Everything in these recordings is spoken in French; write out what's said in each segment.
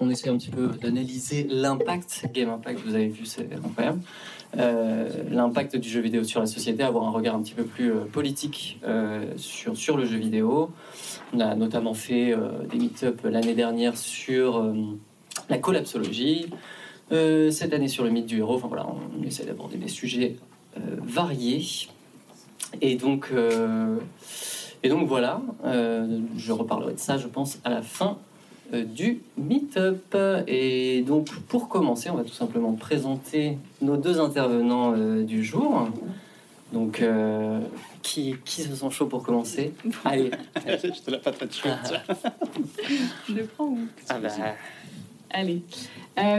on essaie un petit peu d'analyser l'impact, Game Impact, vous avez vu, c'est incroyable, euh, l'impact du jeu vidéo sur la société, avoir un regard un petit peu plus euh, politique euh, sur, sur le jeu vidéo. On a notamment fait des meet-up l'année dernière sur la collapsologie, cette année sur le mythe du héros. Enfin voilà, on essaie d'aborder des sujets variés. Et donc, et donc voilà, je reparlerai de ça, je pense, à la fin du Meetup. Et donc, pour commencer, on va tout simplement présenter nos deux intervenants euh, du jour. Donc, euh, qui, qui se sent chaud pour commencer? Allez. Je te la patate chaude. Je le prends où ah bah. Allez.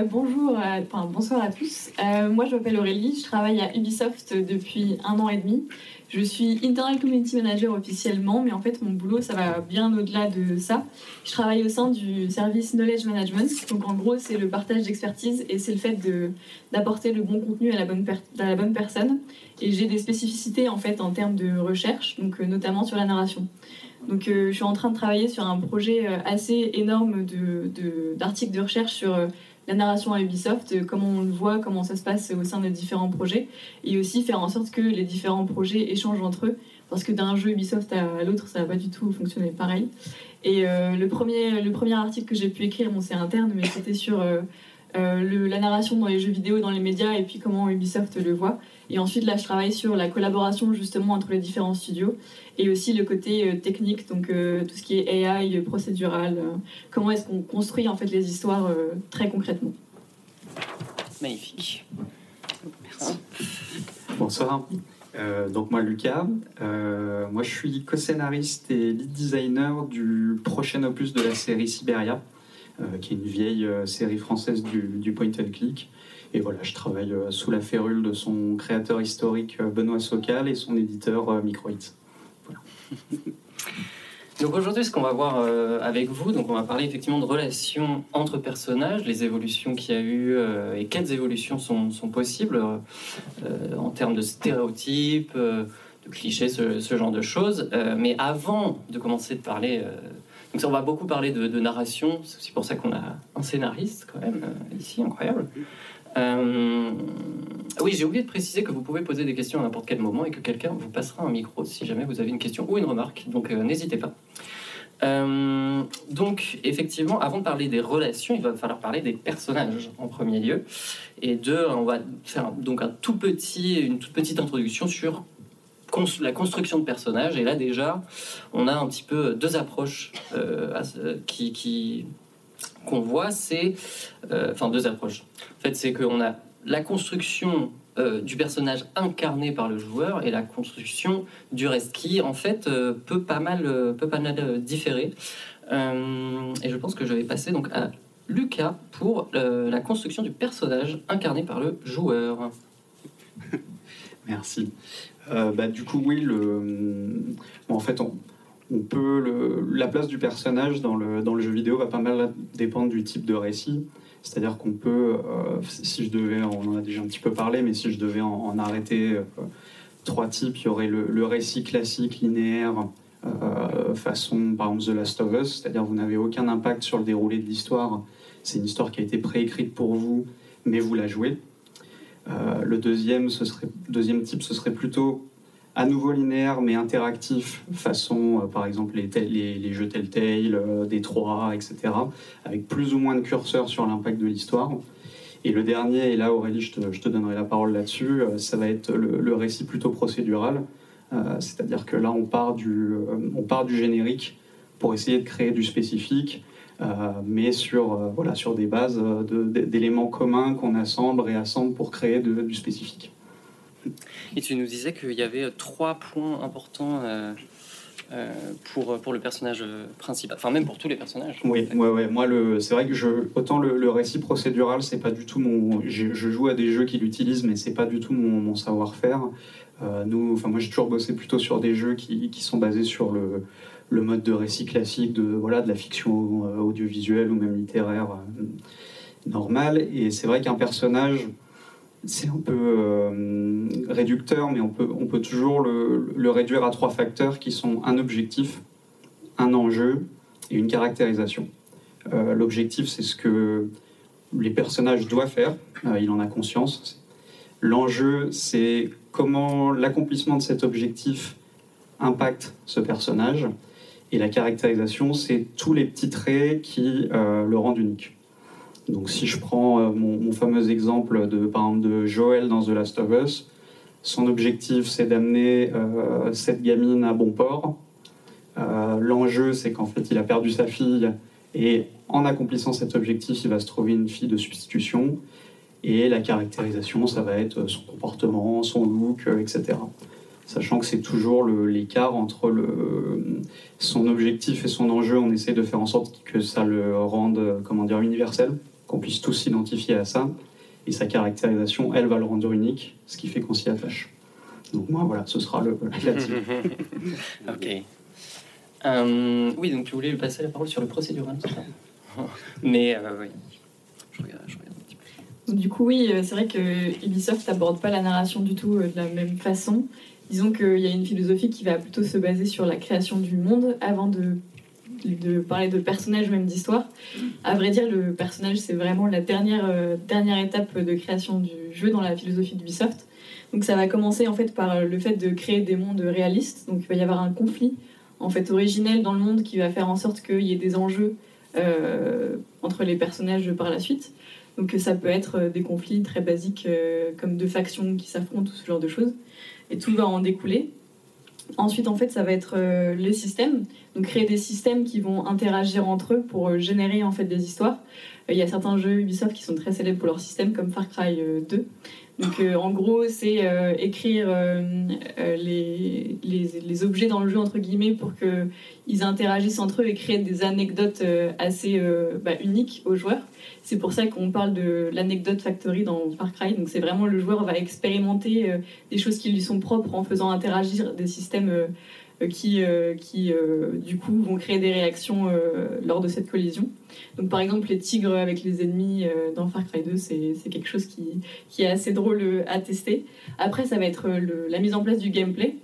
bonjour, enfin, bonsoir à tous. moi, je m'appelle Aurélie, je travaille à Ubisoft depuis un an et demi. Je suis Internal Community Manager officiellement, mais en fait, mon boulot, ça va bien au-delà de ça. Je travaille au sein du service Knowledge Management. Donc, en gros, c'est le partage d'expertise et c'est le fait d'apporter le bon contenu à la bonne, personne. Et j'ai des spécificités, en fait, en termes de recherche, donc euh, notamment sur la narration. Donc, euh, je suis en train de travailler sur un projet euh, assez énorme d'articles de, de, recherche sur la narration à Ubisoft, euh, comment on le voit, comment ça se passe au sein des différents projets, et aussi faire en sorte que les différents projets échangent entre eux, parce que d'un jeu Ubisoft à l'autre, ça va pas du tout fonctionner pareil. Et euh, le, premier, le premier article que j'ai pu écrire, bon, c'est interne, mais c'était sur euh, la narration dans les jeux vidéo, dans les médias, et puis comment Ubisoft le voit. Et ensuite, là, je travaille sur la collaboration justement entre les différents studios et aussi le côté euh, technique, donc euh, tout ce qui est AI, procédural. Euh, comment est-ce qu'on construit en fait les histoires très concrètement Magnifique. Merci. Bonsoir. donc moi Lucas, moi je suis co-scénariste et lead designer du prochain opus de la série Siberia, qui est une vieille série française du, du, point and click. Et voilà, je travaille sous la férule de son créateur historique Benoît Socal et son éditeur Microhit. Donc aujourd'hui, ce qu'on va voir euh, avec vous, donc on va parler effectivement de relations entre personnages, les évolutions qu'il y a eu euh, et quelles évolutions sont, possibles euh, en termes de stéréotypes, de clichés, ce, genre de choses. mais avant de commencer de parler, donc on va beaucoup parler de, de narration. C'est aussi pour ça qu'on a un scénariste quand même ici, incroyable. Euh, oui, j'ai oublié de préciser que vous pouvez poser des questions à n'importe quel moment et que quelqu'un vous passera un micro si jamais vous avez une question ou une remarque. Donc euh, n'hésitez pas. Euh, donc effectivement, avant de parler des relations, il va falloir parler des personnages en premier lieu. Et deux, on va faire donc un tout petit, une toute petite introduction sur la construction de personnages. Et là déjà, on a un petit peu deux approches qui, qui qu'on voit, c'est. Euh, enfin, deux approches. En fait, c'est qu'on a la construction euh, du personnage incarné par le joueur et la construction du reste qui, en fait, euh, peut pas mal, peut pas mal différer. et je pense que je vais passer donc à Lucas pour la construction du personnage incarné par le joueur. Merci. bah, du coup, oui, le... en fait, on, on peut la place du personnage dans le, dans le jeu vidéo va pas mal dépendre du type de récit. C'est-à-dire qu'on peut, euh, si je devais, on en a déjà un petit peu parlé, mais si je devais en, arrêter euh, trois types, il y aurait le, récit classique, linéaire, euh, façon par exemple The Last of Us, c'est-à-dire vous n'avez aucun impact sur le déroulé de l'histoire. C'est une histoire qui a été préécrite pour vous, mais vous la jouez. le deuxième, ce serait, deuxième type, ce serait plutôt à nouveau linéaire mais interactif, façon euh, par exemple les, jeux Telltale, euh, Détroit, etc., avec plus ou moins de curseurs sur l'impact de l'histoire. Et le dernier, et là Aurélie, je te, donnerai la parole là-dessus, euh, ça va être le, récit plutôt procédural, c'est-à-dire que là on part, du, on part du générique pour essayer de créer du spécifique, mais sur, voilà, sur des bases d'éléments communs qu'on assemble, réassemble pour créer du spécifique. Et tu nous disais qu'il y avait trois points importants euh, euh, pour, pour le personnage principal, enfin même pour tous les personnages. Oui, ouais, ouais. moi c'est vrai que autant le, récit procédural, c'est pas du tout mon. Je, joue à des jeux qui l'utilisent, mais c'est pas du tout mon, savoir-faire. Euh, moi j'ai toujours bossé plutôt sur des jeux qui, qui sont basés sur le, le, mode de récit classique de voilà de la fiction audiovisuelle ou même littéraire normale. Et c'est vrai qu'un personnage c'est un peu euh, réducteur, mais on peut, on peut toujours le, réduire à trois facteurs qui sont un objectif, un enjeu et une caractérisation. L'objectif, c'est ce que les personnages doivent faire. il en a conscience. L'enjeu, c'est comment l'accomplissement de cet objectif impacte ce personnage. Et la caractérisation, c'est tous les petits traits qui le rendent unique. Donc si je prends euh, mon, fameux exemple de, par exemple, de Joël dans The Last of Us, son objectif c'est d'amener euh, cette gamine à bon port. Euh, l'enjeu c'est qu'en fait il a perdu sa fille et en accomplissant cet objectif il va se trouver une fille de substitution. Et la caractérisation ça va être son comportement, son look, etc. Sachant que c'est toujours l'écart entre son objectif et son enjeu, on essaie de faire en sorte que ça le rende comment dire, universel qu'on puisse tous s'identifier à ça. Et sa caractérisation, elle, va le rendre unique, ce qui fait qu'on s'y attache. Donc moi, voilà, ce sera le, ok. Euh, oui, donc tu voulais passer la parole sur le procédural, Mais euh, oui, je regarde, je regarde, un petit peu. Du coup, oui, euh, c'est vrai que Ubisoft n'aborde pas la narration du tout de la même façon. Disons qu'il y a une philosophie qui va plutôt se baser sur la création du monde avant de de parler de personnage ou même d'histoire. À vrai dire, le personnage, c'est vraiment la dernière, euh, dernière étape de création du jeu dans la philosophie d'Ubisoft. Donc ça va commencer en fait par le fait de créer des mondes réalistes. Donc il va y avoir un conflit en fait originel dans le monde qui va faire en sorte qu'il y ait des enjeux euh, entre les personnages par la suite. Donc ça peut être des conflits très basiques euh, comme deux factions qui s'affrontent ou ce genre de choses. Et tout va en découler. Ensuite, en fait, ça va être euh, les systèmes. Donc, créer des systèmes qui vont interagir entre eux pour euh, générer en fait des histoires. Euh, il y a certains jeux Ubisoft qui sont très célèbres pour leur système, comme Far Cry 2. Donc, en gros, c'est écrire les, les, objets dans le jeu, entre guillemets, pour qu'ils interagissent entre eux et créer des anecdotes assez bah, uniques aux joueurs. C'est pour ça qu'on parle de l'anecdote factory dans Far Cry. Donc c'est vraiment le joueur va expérimenter euh, des choses qui lui sont propres en faisant interagir des systèmes euh, euh, qui, qui du coup vont créer des réactions lors de cette collision. Donc par exemple les tigres avec les ennemis dans Far Cry 2, c'est quelque chose qui, qui, est assez drôle à tester. Après ça va être la mise en place du gameplay.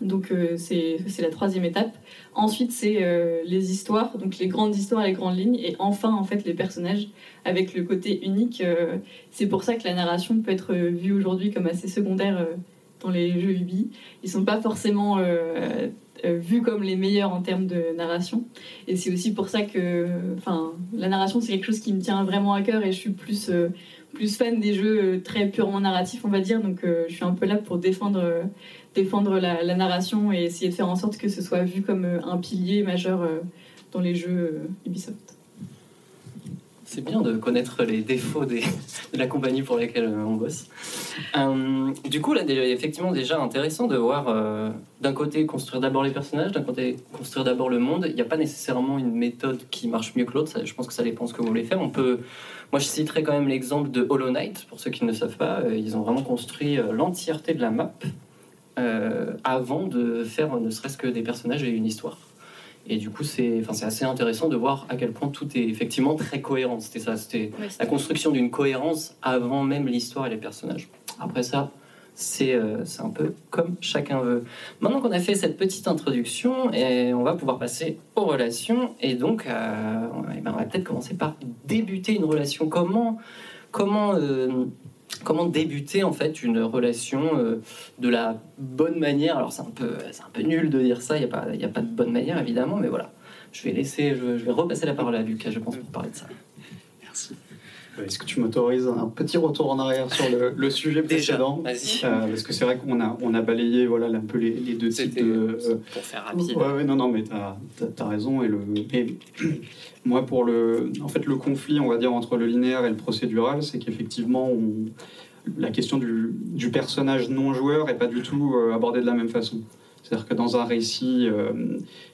Donc c'est la troisième étape. Ensuite, c'est euh, les histoires, donc les grandes histoires, les grandes lignes, et enfin, en fait, les personnages avec le côté unique. Euh, c'est pour ça que la narration peut être vue aujourd'hui comme assez secondaire euh, dans les jeux Ubi. Ils sont pas forcément vus comme les meilleurs en termes de narration. Et c'est aussi pour ça que, la narration, c'est quelque chose qui me tient vraiment à cœur, et je suis plus plus fan des jeux très purement narratifs, on va dire. Donc, je suis un peu là pour défendre défendre la, narration et essayer de faire en sorte que ce soit vu comme euh, un pilier majeur euh, dans les jeux euh, Ubisoft. C'est bien de connaître les défauts de la compagnie pour laquelle on bosse. du coup, là, effectivement, déjà intéressant de voir d'un côté construire d'abord les personnages, d'un côté construire d'abord le monde. Il n'y a pas nécessairement une méthode qui marche mieux que l'autre. Je pense que ça dépend ce que vous voulez faire. On peut, moi, je citerai quand même l'exemple de Hollow Knight. Pour ceux qui ne savent pas, ils ont vraiment construit l'entièreté de la map euh, avant de faire ne serait-ce que des personnages et une histoire. Et du coup, c'est enfin, assez intéressant de voir à quel point tout est effectivement très cohérent. C'était ça, c'était la construction d'une cohérence avant même l'histoire et les personnages. Après ça, c'est euh, un peu comme chacun veut. Maintenant qu'on a fait cette petite introduction, et on va pouvoir passer aux relations. Et donc, euh, eh ben, on va peut-être commencer par débuter une relation. Comment, comment comment débuter en fait une relation euh, de la bonne manière. Alors c'est un peu, c'est un peu nul de dire ça. Il n'y a pas, il a pas de bonne manière évidemment, mais voilà. Je vais laisser, je, vais repasser la parole à Lucas. Je pense pour parler de ça. Merci. Est-ce que tu m'autorises un petit retour en arrière sur le, sujet précédent Déjà, euh, Parce que c'est vrai qu'on a, on a balayé voilà, un peu les, deux types de... Euh, pour faire rapide. Ouais, non, non, mais tu as, raison. Et, le, moi, pour le, en fait, le conflit, on va dire, entre le linéaire et le procédural, c'est qu'effectivement, la question du, du, personnage non joueur n'est pas du tout euh, abordée de la même façon. C'est-à-dire que dans un récit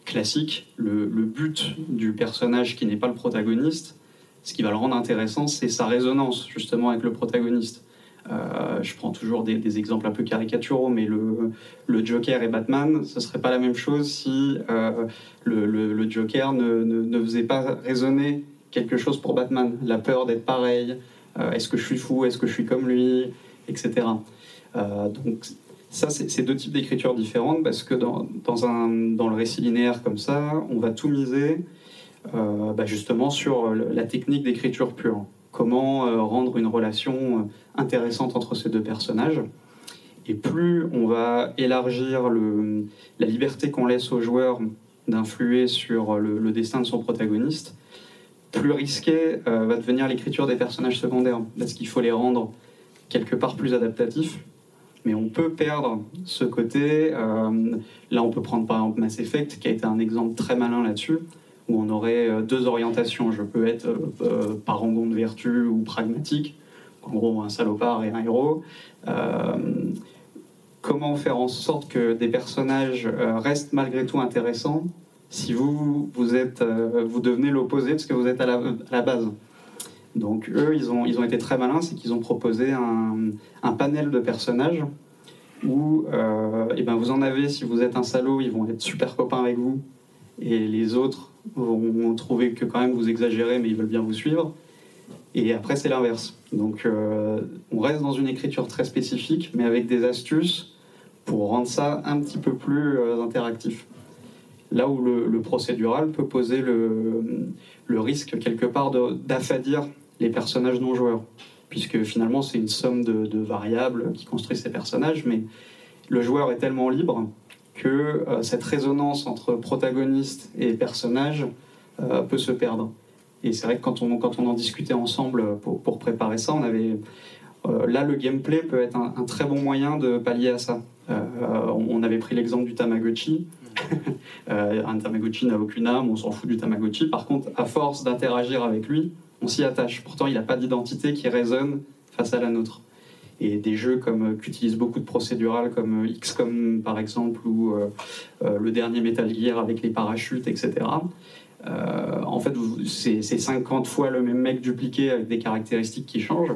classique, le, le but du personnage qui n'est pas le protagoniste, ce qui va le rendre intéressant, c'est sa résonance justement avec le protagoniste. Euh, je prends toujours des, exemples un peu caricaturaux, mais le, Joker et Batman, ce serait pas la même chose si euh, le, Joker ne, faisait pas résonner quelque chose pour Batman. La peur d'être pareil, euh, est-ce que je suis fou, est-ce que je suis comme lui, etc. donc ça, c'est deux types d'écriture différentes parce que dans le récit linéaire comme ça, on va tout miser bah, justement sur la technique d'écriture pure. Comment rendre une relation intéressante entre ces deux personnages. Et plus on va élargir la liberté qu'on laisse au joueur d'influer sur le, destin de son protagoniste, plus risqué euh, va devenir l'écriture des personnages secondaires, parce qu'il faut les rendre quelque part plus adaptatifs. Mais on peut perdre ce côté. Euh, là, on peut prendre par exemple Mass Effect, qui a été un exemple très malin là-dessus, où on aurait euh, deux orientations. Je peux être parangon de vertu ou pragmatique, en gros un salopard et un héros comment faire en sorte que des personnages euh, restent malgré tout intéressants si vous, vous, êtes, euh, vous devenez l'opposé de ce que vous êtes à la, base? Donc eux, ils ont, ils ont été très malins, c'est qu'ils ont proposé un, panel de personnages où euh, eh ben vous en avez, si vous êtes un salaud, ils vont être super copains avec vous, et les autres vont trouver que quand même vous exagérez, mais ils veulent bien vous suivre. Et après, c'est l'inverse. Donc, on reste dans une écriture très spécifique, mais avec des astuces pour rendre ça un petit peu plus euh, interactif. Là où le, procédural peut poser le risque quelque part d'affadir les personnages non joueurs, puisque finalement c'est une somme de, variables qui construit ces personnages, mais le joueur est tellement libre que euh, cette résonance entre protagoniste et personnage euh, peut se perdre. Et c'est vrai que quand on, quand on en discutait ensemble pour, pour préparer ça, on avait là le gameplay peut être un, très bon moyen de pallier à ça. Euh, on avait pris l'exemple du Tamagotchi. Euh, un Tamagotchi n'a aucune âme, on s'en fout du Tamagotchi. Par contre, à force d'interagir avec lui, on s'y attache. Pourtant, il n'a pas d'identité qui résonne face à la nôtre. Et des jeux comme euh, qui beaucoup de procédurales, comme XCOM par exemple, ou le dernier Metal Gear avec les parachutes, etc. en fait, c'est 50 fois le même mec dupliqué avec des caractéristiques qui changent.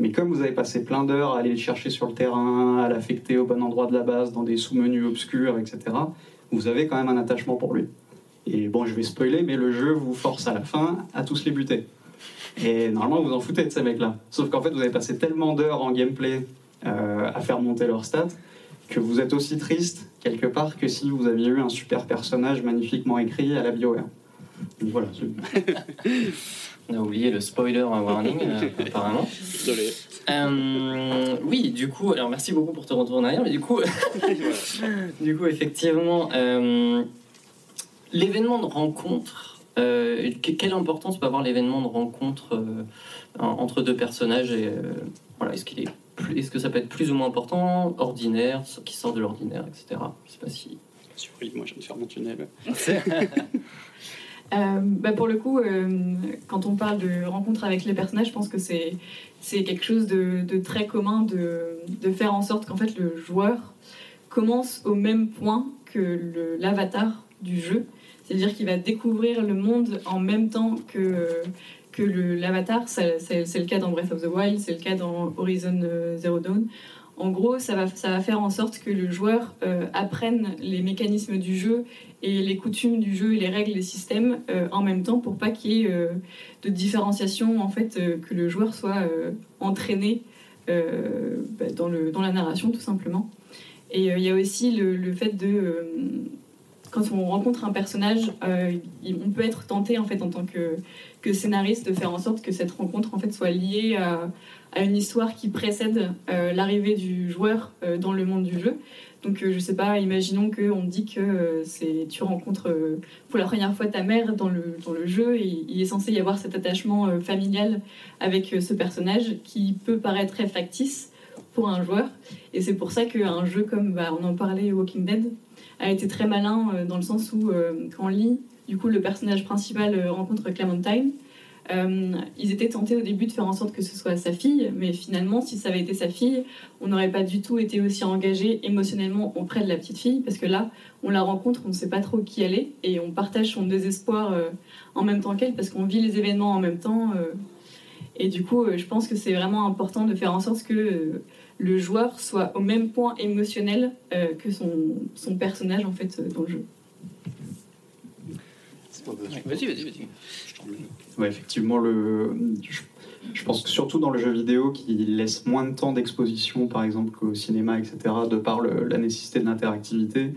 Mais comme vous avez passé plein d'heures à aller le chercher sur le terrain, à l'affecter au bon endroit de la base, dans des sous-menus obscurs, etc., vous avez quand même un attachement pour lui. Et bon, je vais spoiler, mais le jeu vous force à la fin à tous les buter. Et normalement, vous en foutez de ces mecs-là. Sauf qu'en fait, vous avez passé tellement d'heures en gameplay euh, à faire monter leurs stats que vous êtes aussi triste, quelque part, que si vous aviez eu un super personnage magnifiquement écrit à la BioWare. Donc voilà. On a oublié le spoiler warning, euh, apparemment. Désolé. Euh, oui, du coup, alors merci beaucoup pour te retourner arrière, mais du coup, du coup, effectivement, euh, l'événement de rencontre, quelle importance peut avoir l'événement de rencontre entre deux personnages et voilà, est-ce qu'il est est-ce que ça peut être plus ou moins important, ordinaire, qui sort de l'ordinaire, etc. Je sais pas si. Oui, moi je viens de faire mon tunnel. Euh, bah pour le coup, euh, quand on parle de rencontre avec les personnages, je pense que c'est quelque chose de, de, très commun de, de faire en sorte qu'en fait le joueur commence au même point que l'avatar du jeu. C'est-à-dire qu'il va découvrir le monde en même temps que, que l'avatar. C'est le cas dans Breath of the Wild, c'est le cas dans Horizon euh, Zero Dawn. En gros, ça va, ça va faire en sorte que le joueur apprenne les mécanismes du jeu et les coutumes du jeu et les règles, les systèmes euh, en même temps pour pas qu'il y ait euh, de différenciation, en fait, euh, que le joueur soit entraîné bah, dans, le, dans la narration tout simplement. Et il y a aussi le, fait de quand on rencontre un personnage, on peut être tenté en fait en tant que, scénariste de faire en sorte que cette rencontre en fait soit liée à, une histoire qui précède l'arrivée du joueur dans le monde du jeu. Donc, euh, je sais pas, imaginons qu'on dit que euh, c'est, tu rencontres euh, pour la première fois ta mère dans le, dans le jeu et il est censé y avoir cet attachement familial avec ce personnage qui peut paraître très factice pour un joueur. Et c'est pour ça qu'un jeu comme, bah, on en parlait, Walking Dead, a été très malin dans le sens où, quand on lit, du coup, le personnage principal rencontre Clementine euh, ils étaient tentés au début de faire en sorte que ce soit sa fille, mais finalement, si ça avait été sa fille, on n'aurait pas du tout été aussi engagé émotionnellement auprès de la petite fille, parce que là, on la rencontre, on ne sait pas trop qui elle est, et on partage son désespoir euh, en même temps qu'elle, parce qu'on vit les événements en même temps. Euh. et du coup, je pense que c'est vraiment important de faire en sorte que le joueur soit au même point émotionnel que son, son personnage en fait dans le jeu. Vas-y, vas-y, vas-y. Ouais, effectivement, le, je, pense que surtout dans le jeu vidéo qui laisse moins de temps d'exposition, par exemple, qu'au cinéma, etc., de par la nécessité de l'interactivité,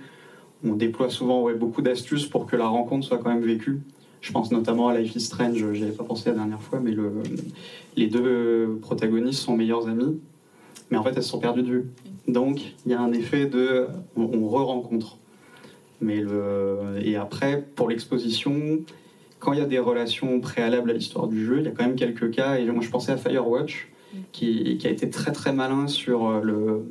on déploie souvent ouais, beaucoup d'astuces pour que la rencontre soit quand même vécue. Je pense notamment à Life is Strange, j'y avais pas pensé la dernière fois, mais le, les deux protagonistes sont meilleurs amis, mais en fait elles se sont perdues de vue. Donc il y a un effet de on, on re-rencontre. Mais le, et après, pour l'exposition, quand il y a des relations préalables à l'histoire du jeu, il y a quand même quelques cas, et moi je pensais à Firewatch, qui, qui a été très très malin sur euh, le,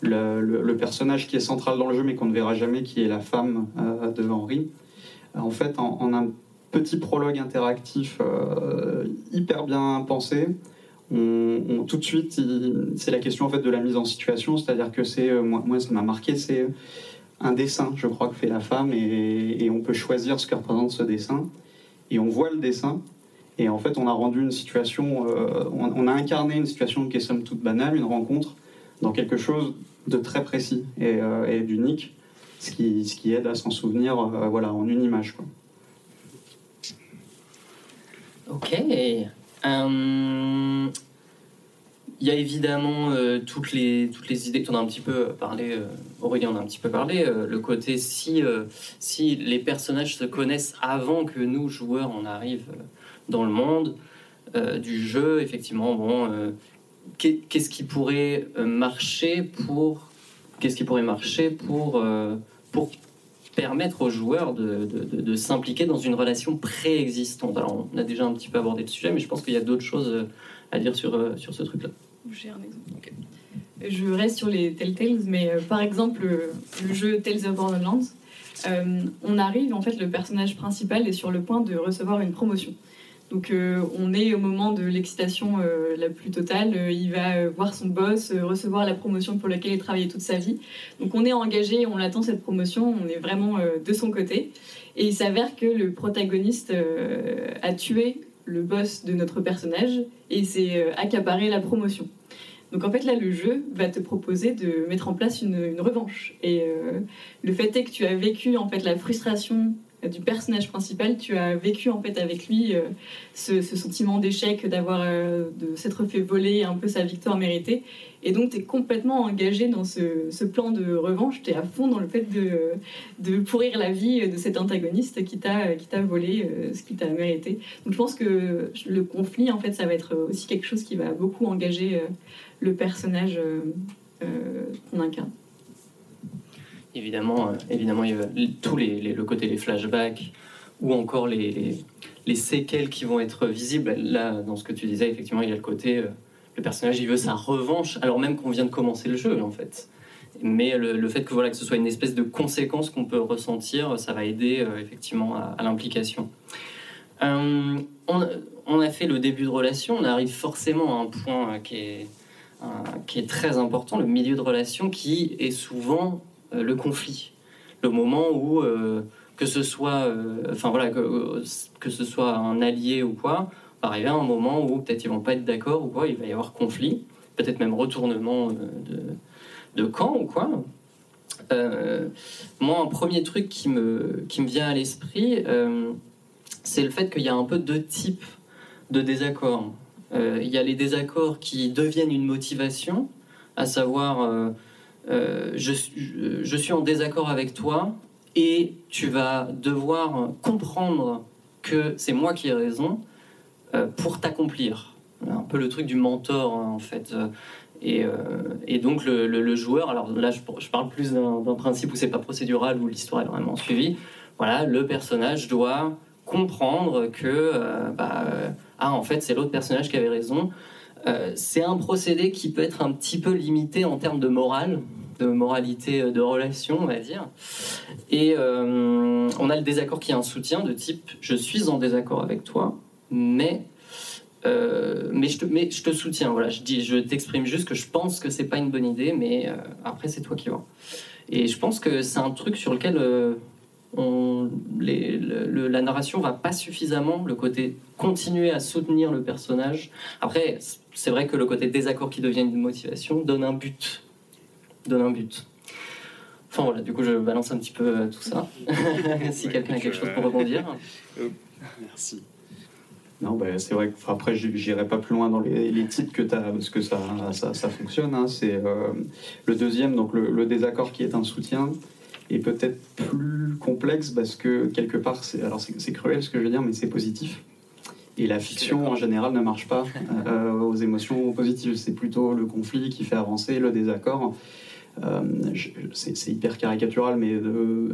le, le- le personnage qui est central dans le jeu mais qu'on ne verra jamais, qui est la femme euh, de Henry. En fait, en, en un petit prologue interactif euh, hyper bien pensé, tout de suite, c'est la question en fait de la mise en situation, c'est-à-dire que c'est, euh, moi, moi ça m'a marqué, c'est un dessin, je crois, que fait la femme, et, on peut choisir ce que représente ce dessin, et on voit le dessin, et en fait, on a rendu une situation, euh, on, a incarné une situation qui est somme toute banale, une rencontre, dans quelque chose de très précis et, euh, d'unique, ce qui, aide à s'en souvenir, euh, voilà, en une image. Ok. Euh, Il y a évidemment euh, toutes, les, toutes les idées tu en as un petit peu parlé, euh, Aurélien en a un petit peu parlé, euh, le côté si, euh, si les personnages se connaissent avant que nous, joueurs, on arrive euh, dans le monde euh, du jeu, effectivement, bon, euh, qu'est- qu'est-ce qui pourrait euh, marcher pour... Qu'est-ce qui pourrait marcher pour, euh, pour permettre aux joueurs de, de- de- de s'impliquer dans une relation préexistante. Alors, on a déjà un petit peu abordé le sujet, mais je pense qu'il y a d'autres choses euh, à dire sur, euh, sur ce truc-là. J'ai un exemple. Je reste sur les Telltales, mais euh, par exemple, le, le jeu Tales of Borderlands, euh, on arrive, en fait, le personnage principal est sur le point de recevoir une promotion. Donc, euh, on est au moment de l'excitation euh, la plus totale. Euh, il va voir son boss, recevoir la promotion pour laquelle il travaillait toute sa vie. Donc, on est engagé, on l'attend cette promotion, on est vraiment de son côté. Et il s'avère que le protagoniste a tué le boss de notre personnage et s'est accaparé la promotion. Donc en fait là le jeu va te proposer de mettre en place une, revanche et le fait est que tu as vécu en fait la frustration du personnage principal, tu as vécu en fait avec lui euh, ce, sentiment d'échec, d'avoir euh, de s'être fait voler un peu sa victoire méritée et donc tu es complètement engagé dans ce, plan de revanche, tu es à fond dans le fait de, pourrir la vie de cet antagoniste qui t'a volé euh, ce qu'il t'a mérité. Donc je pense que le conflit, en fait, ça va être aussi quelque chose qui va beaucoup engager le personnage qu'on incarne. Évidemment, euh, évidemment il y a tous les, les- le côté les flashbacks ou encore les, les, les séquelles qui vont être visibles. Là, dans ce que tu disais, effectivement, il y a le côté euh, le personnage il veut sa revanche, alors même qu'on vient de commencer le jeu en fait. Mais le, fait que voilà que ce soit une espèce de conséquence qu'on peut ressentir, ça va aider euh, effectivement à, l'implication. On, a fait le début de relation, on arrive forcément à un point qui est, qui est très important, le milieu de relation, qui est souvent le conflit, le moment où euh, que ce soit, euh, enfin voilà, que, que ce soit un allié ou quoi, va arriver à un moment où peut-être ils vont pas être d'accord ou quoi, il va y avoir conflit, peut-être même retournement euh, de, de camp ou quoi. Euh, moi, un premier truc qui me, qui me vient à l'esprit, euh, c'est le fait qu'il y a un peu deux types de désaccords. Euh, il y a les désaccords qui deviennent une motivation, à savoir euh, je, suis- en désaccord avec toi et tu vas devoir comprendre que c'est moi qui ai raison euh, pour t'accomplir. Un peu le truc du mentor hein, en fait. Euh, Et, donc le, joueur, alors là je, parle plus d'un principe où c'est pas procédural, où l'histoire est vraiment suivie. Voilà, le personnage doit comprendre que bah, ah en fait c'est l'autre personnage qui avait raison. Euh, c'est un procédé qui peut être un petit peu limité en termes de morale, de moralité euh, de relation, on va dire. Et euh, on a le désaccord qui est un soutien de type je suis en désaccord avec toi, mais mais, je te, mais je te soutiens. Voilà, je dis, je t'exprime juste que je pense que c'est pas une bonne idée, mais après c'est toi qui vois. Et je pense que c'est un truc sur lequel on, les- le- le- la narration va pas suffisamment, le côté continuer à soutenir le personnage. Après, c'est vrai que le côté désaccord qui devient une motivation donne un but. Donne un but. Enfin voilà, du coup je balance un petit peu euh, tout ça. si quelqu'un a quelque chose pour rebondir. Merci. Non, bah, c'est vrai que après, j'irai pas plus loin dans les, les types que tu as, parce que ça, ça, ça fonctionne. hein. C'est euh, le deuxième, donc le, le désaccord qui est un soutien. Est peut-être plus complexe parce que quelque part, c'est, alors c'est, cruel ce que je veux dire, mais c'est positif. Et la fiction, en général, ne marche pas euh, aux émotions positives. C'est plutôt le conflit qui fait avancer, le désaccord. Euh, c'est, hyper caricatural, mais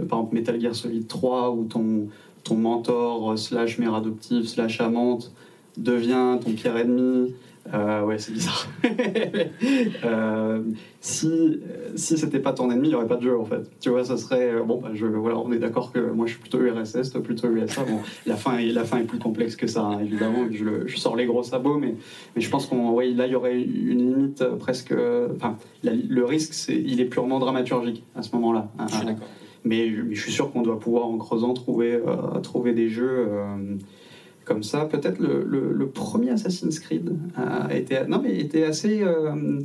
par exemple Metal Gear Solid 3, où ton, ton mentor, slash mère adoptive, slash amante, devient ton pire ennemi, euh, ouais, c'est bizarre. euh, si si c'était pas ton ennemi, il n'y aurait pas de jeu en fait. Tu vois, ça serait euh, bon. Bah, je, voilà, on est d'accord que moi je suis plutôt URSS, toi plutôt USA. Bon, la fin est la fin est plus complexe que ça, hein, évidemment. Je, je, sors les gros sabots, mais mais je pense qu'on oui, là il y aurait une limite euh, presque. Enfin, le risque, c'est il est purement dramaturgique à ce moment-là. Je suis d'accord. Mais, mais, je suis sûr qu'on doit pouvoir en creusant trouver trouver des jeux comme ça. Peut-être le, premier Assassin's Creed a été, non, mais était assez euh,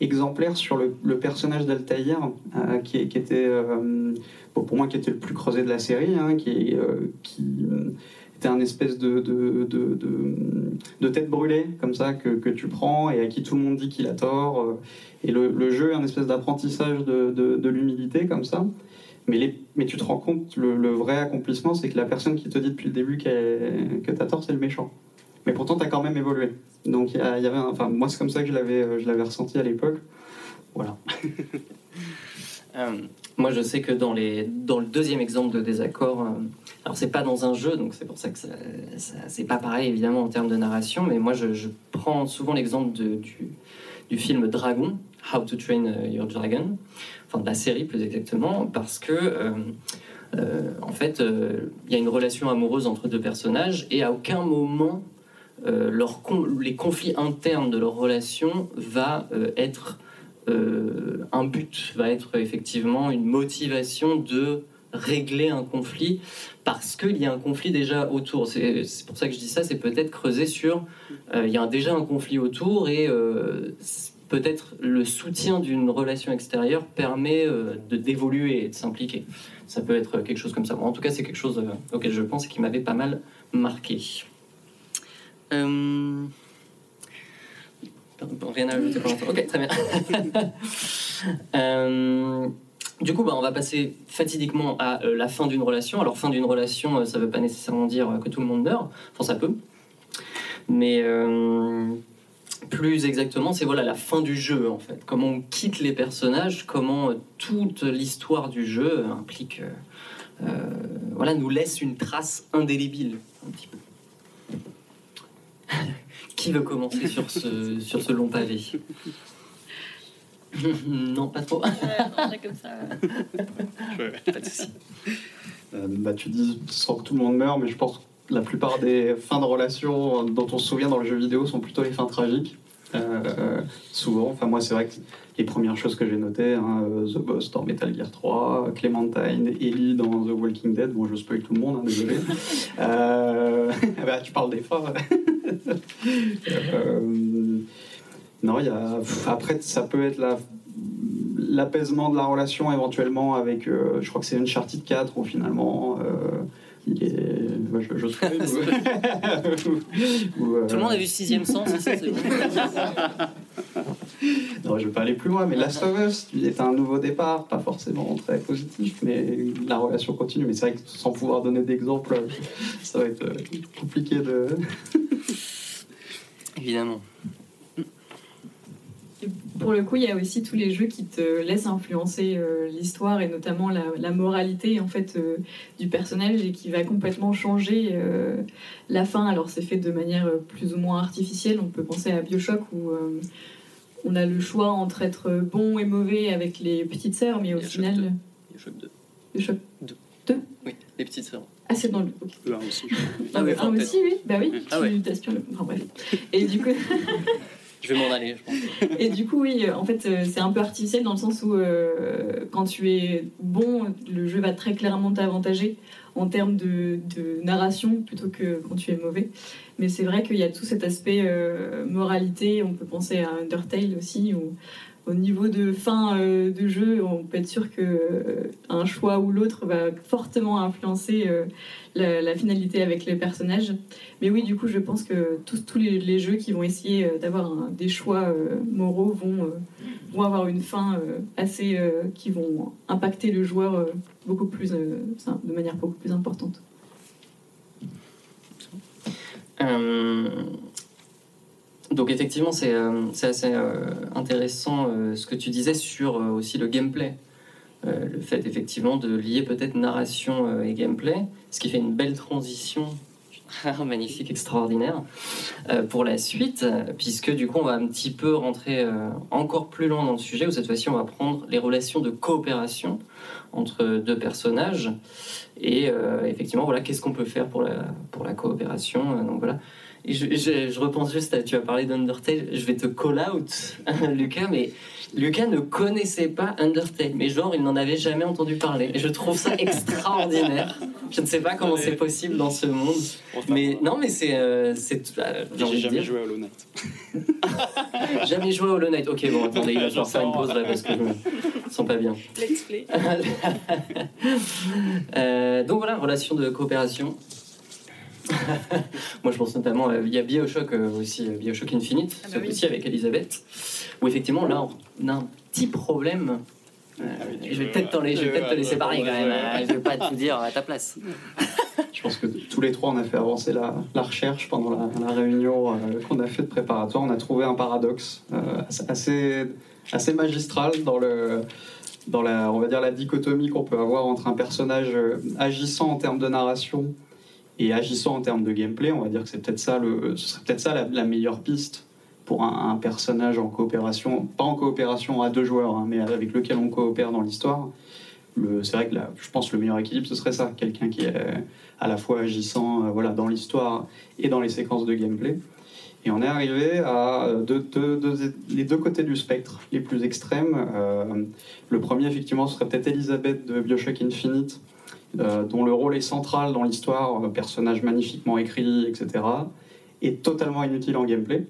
exemplaire sur le, personnage d'Altaïr, euh, qui, était, euh, pour moi, qui était le plus creusé de la série, hein, qui, était un espèce de, tête brûlée, comme ça, que, que, tu prends et à qui tout le monde dit qu'il a tort. Et le, jeu est un espèce d'apprentissage de, l'humilité, comme ça. Mais, tu te rends compte, le, vrai accomplissement, c'est que la personne qui te dit depuis le début que tu as tort, c'est le méchant. Mais pourtant, tu as quand même évolué. Donc, il y, avait enfin, moi, c'est comme ça que je l'avais, l'avais ressenti à l'époque. Voilà. Euh, moi, je sais que dans, le deuxième exemple de désaccord, euh, alors c'est pas dans un jeu, donc c'est pour ça que ça, c'est pas pareil évidemment en termes de narration, mais moi, je, prends souvent l'exemple du, du film Dragon, How to Train Your Dragon, enfin de la série plus exactement, parce que euh, euh, en fait, euh, il y a une relation amoureuse entre deux personnages et à aucun moment leur les conflits internes de leur relation va être un but, va être effectivement une motivation de régler un conflit parce qu'il y a un conflit déjà autour. C'est pour ça que je dis ça, c'est peut-être creuser sur il y a déjà un conflit autour et peut-être le soutien d'une relation extérieure permet euh, de d'évoluer et de s'impliquer. Ça peut être quelque chose comme ça. en tout cas, c'est quelque chose euh, auquel je pense et qui m'avait pas mal marqué. Euh... Rien à ajouter. Ok, très bien. Du coup, bah, on va passer fatidiquement à la fin d'une relation. Alors, fin d'une relation, ça ne veut pas nécessairement dire que tout le monde meurt. Enfin, ça peut. Mais plus exactement, c'est voilà la fin du jeu en fait. Comment on quitte les personnages, comment euh, toute l'histoire du jeu implique, euh, euh, voilà, nous laisse une trace indélébile un petit peu. Qui veut commencer sur ce sur ce long pavé? Non, pas trop. Ouais, comme ça. pas de bah, tu dis sans que tout le monde meurt, mais je pense la plupart des fins de relations dont on se souvient dans le jeu vidéo sont plutôt les fins tragiques. Euh, souvent, enfin moi c'est vrai que les premières choses que j'ai notées, hein, The Boss dans Metal Gear 3, Clementine, Ellie dans The Walking Dead, bon je spoil tout le monde, hein, désolé. euh, bah, tu parles des fois. euh, non, il y a, après ça peut être la l'apaisement de la relation éventuellement avec, euh, je crois que c'est Uncharted 4 où finalement il est. je, je euh, Tout le monde a vu Sixième Sens Non, je vais pas aller plus loin, mais Last of Us est un nouveau départ, pas forcément très positif, mais la relation continue. Mais c'est vrai que sans pouvoir donner d'exemple, ça va être compliqué de. Évidemment pour le coup, il y a aussi tous les jeux qui te laissent influencer euh, l'histoire et notamment la, moralité en fait euh, du personnage et qui va complètement changer euh, la fin. Alors c'est fait de manière plus ou moins artificielle. On peut penser à Bioshock où on a le choix entre être bon et mauvais avec les petites sœurs, mais au final. Bioshock 2. Bioshock 2. 2 Oui, les petites sœurs. Ah, c'est dans le. Okay. aussi. Ah, oui, ah, aussi, oui. Bah oui, ah, tu t'aspires le. Enfin bref. Et du coup. Je vais m'en aller, je pense. Et du coup, oui, en fait, euh, c'est un peu artificiel dans le sens où euh, quand tu es bon, le jeu va très clairement t'avantager en termes de, narration plutôt que quand tu es mauvais. Mais c'est vrai qu'il y a tout cet aspect moralité. On peut penser à Undertale aussi, au niveau de fin de jeu, on peut être sûr qu'un choix ou l'autre va fortement influencer la, finalité avec les personnages. Mais oui, du coup, je pense que tous, les, jeux qui vont essayer euh, d'avoir des choix euh, moraux vont, euh, vont avoir une fin assez. qui vont impacter le joueur beaucoup plus, de manière beaucoup plus importante. Donc effectivement, c'est assez intéressant ce que tu disais sur aussi le gameplay. Euh, le fait effectivement de lier peut-être narration euh, et gameplay, ce qui fait une belle transition magnifique, extraordinaire, euh, pour la suite, puisque du coup on va un petit peu rentrer encore plus loin dans le sujet, où cette fois-ci on va prendre les relations de coopération entre deux personnages, et effectivement voilà qu'est-ce qu'on peut faire pour la, pour la coopération. donc voilà. Et je, je, repense juste à, tu as parlé d'Undertale, je vais te call out, Lucas, mais Lucas ne connaissait pas Undertale, mais genre il n'en avait jamais entendu parler. Et je trouve ça extraordinaire. Je ne sais pas comment c'est possible dans ce monde. Mais non, mais c'est. Euh, euh, J'ai jamais joué à Hollow Knight. jamais joué à Hollow Knight. Ok, bon, attendez, il va falloir faire une pause là parce que je me sens pas bien. Let's play. euh, donc voilà, relation de coopération. Moi, je pense notamment, il y a Bioshock euh, aussi, Bioshock Infinite, ah bah aussi avec Elisabeth, où effectivement, là, on a un petit problème. Euh, ah je vais peut-être te laisser parler quand même. Hein. Je vais pas tout dire à ta place. Je pense que tous les trois, on a fait avancer la, recherche pendant la, réunion euh, qu'on a fait de préparatoire. On a trouvé un paradoxe assez, assez magistral dans le dans la, on va dire la dichotomie qu'on peut avoir entre un personnage agissant en termes de narration et agissant en termes de gameplay, on va dire que c'est peut-être ça, ce serait peut-être ça la, meilleure piste pour un, personnage en coopération, pas en coopération à deux joueurs, hein, mais avec lequel on coopère dans l'histoire. C'est vrai que je pense que le meilleur équilibre, ce serait ça, quelqu'un qui est à la fois agissant euh, voilà, dans l'histoire et dans les séquences de gameplay. Et on est arrivé à les deux côtés du spectre les plus extrêmes. Euh, le premier, effectivement, serait peut-être Elisabeth de Bioshock Infinite, euh, dont le rôle est central dans l'histoire, personnage magnifiquement écrit, etc., est totalement inutile en gameplay.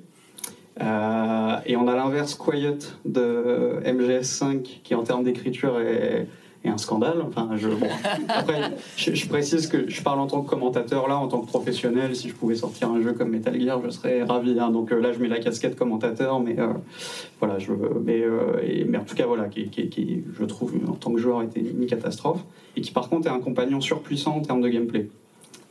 Euh, et on a l'inverse Quiet de MGS5, qui en termes d'écriture est et un scandale. Enfin, je, Après, je, précise que je parle en tant que commentateur, là, en tant que professionnel. Si je pouvais sortir un jeu comme Metal Gear, je serais ravi. Hein. Donc euh, là, je mets la casquette commentateur, mais euh, voilà, je, mais, euh, mais en tout cas, voilà, qui, qui, je trouve, en tant que joueur, était une catastrophe. Et qui, par contre, est un compagnon surpuissant en termes de gameplay.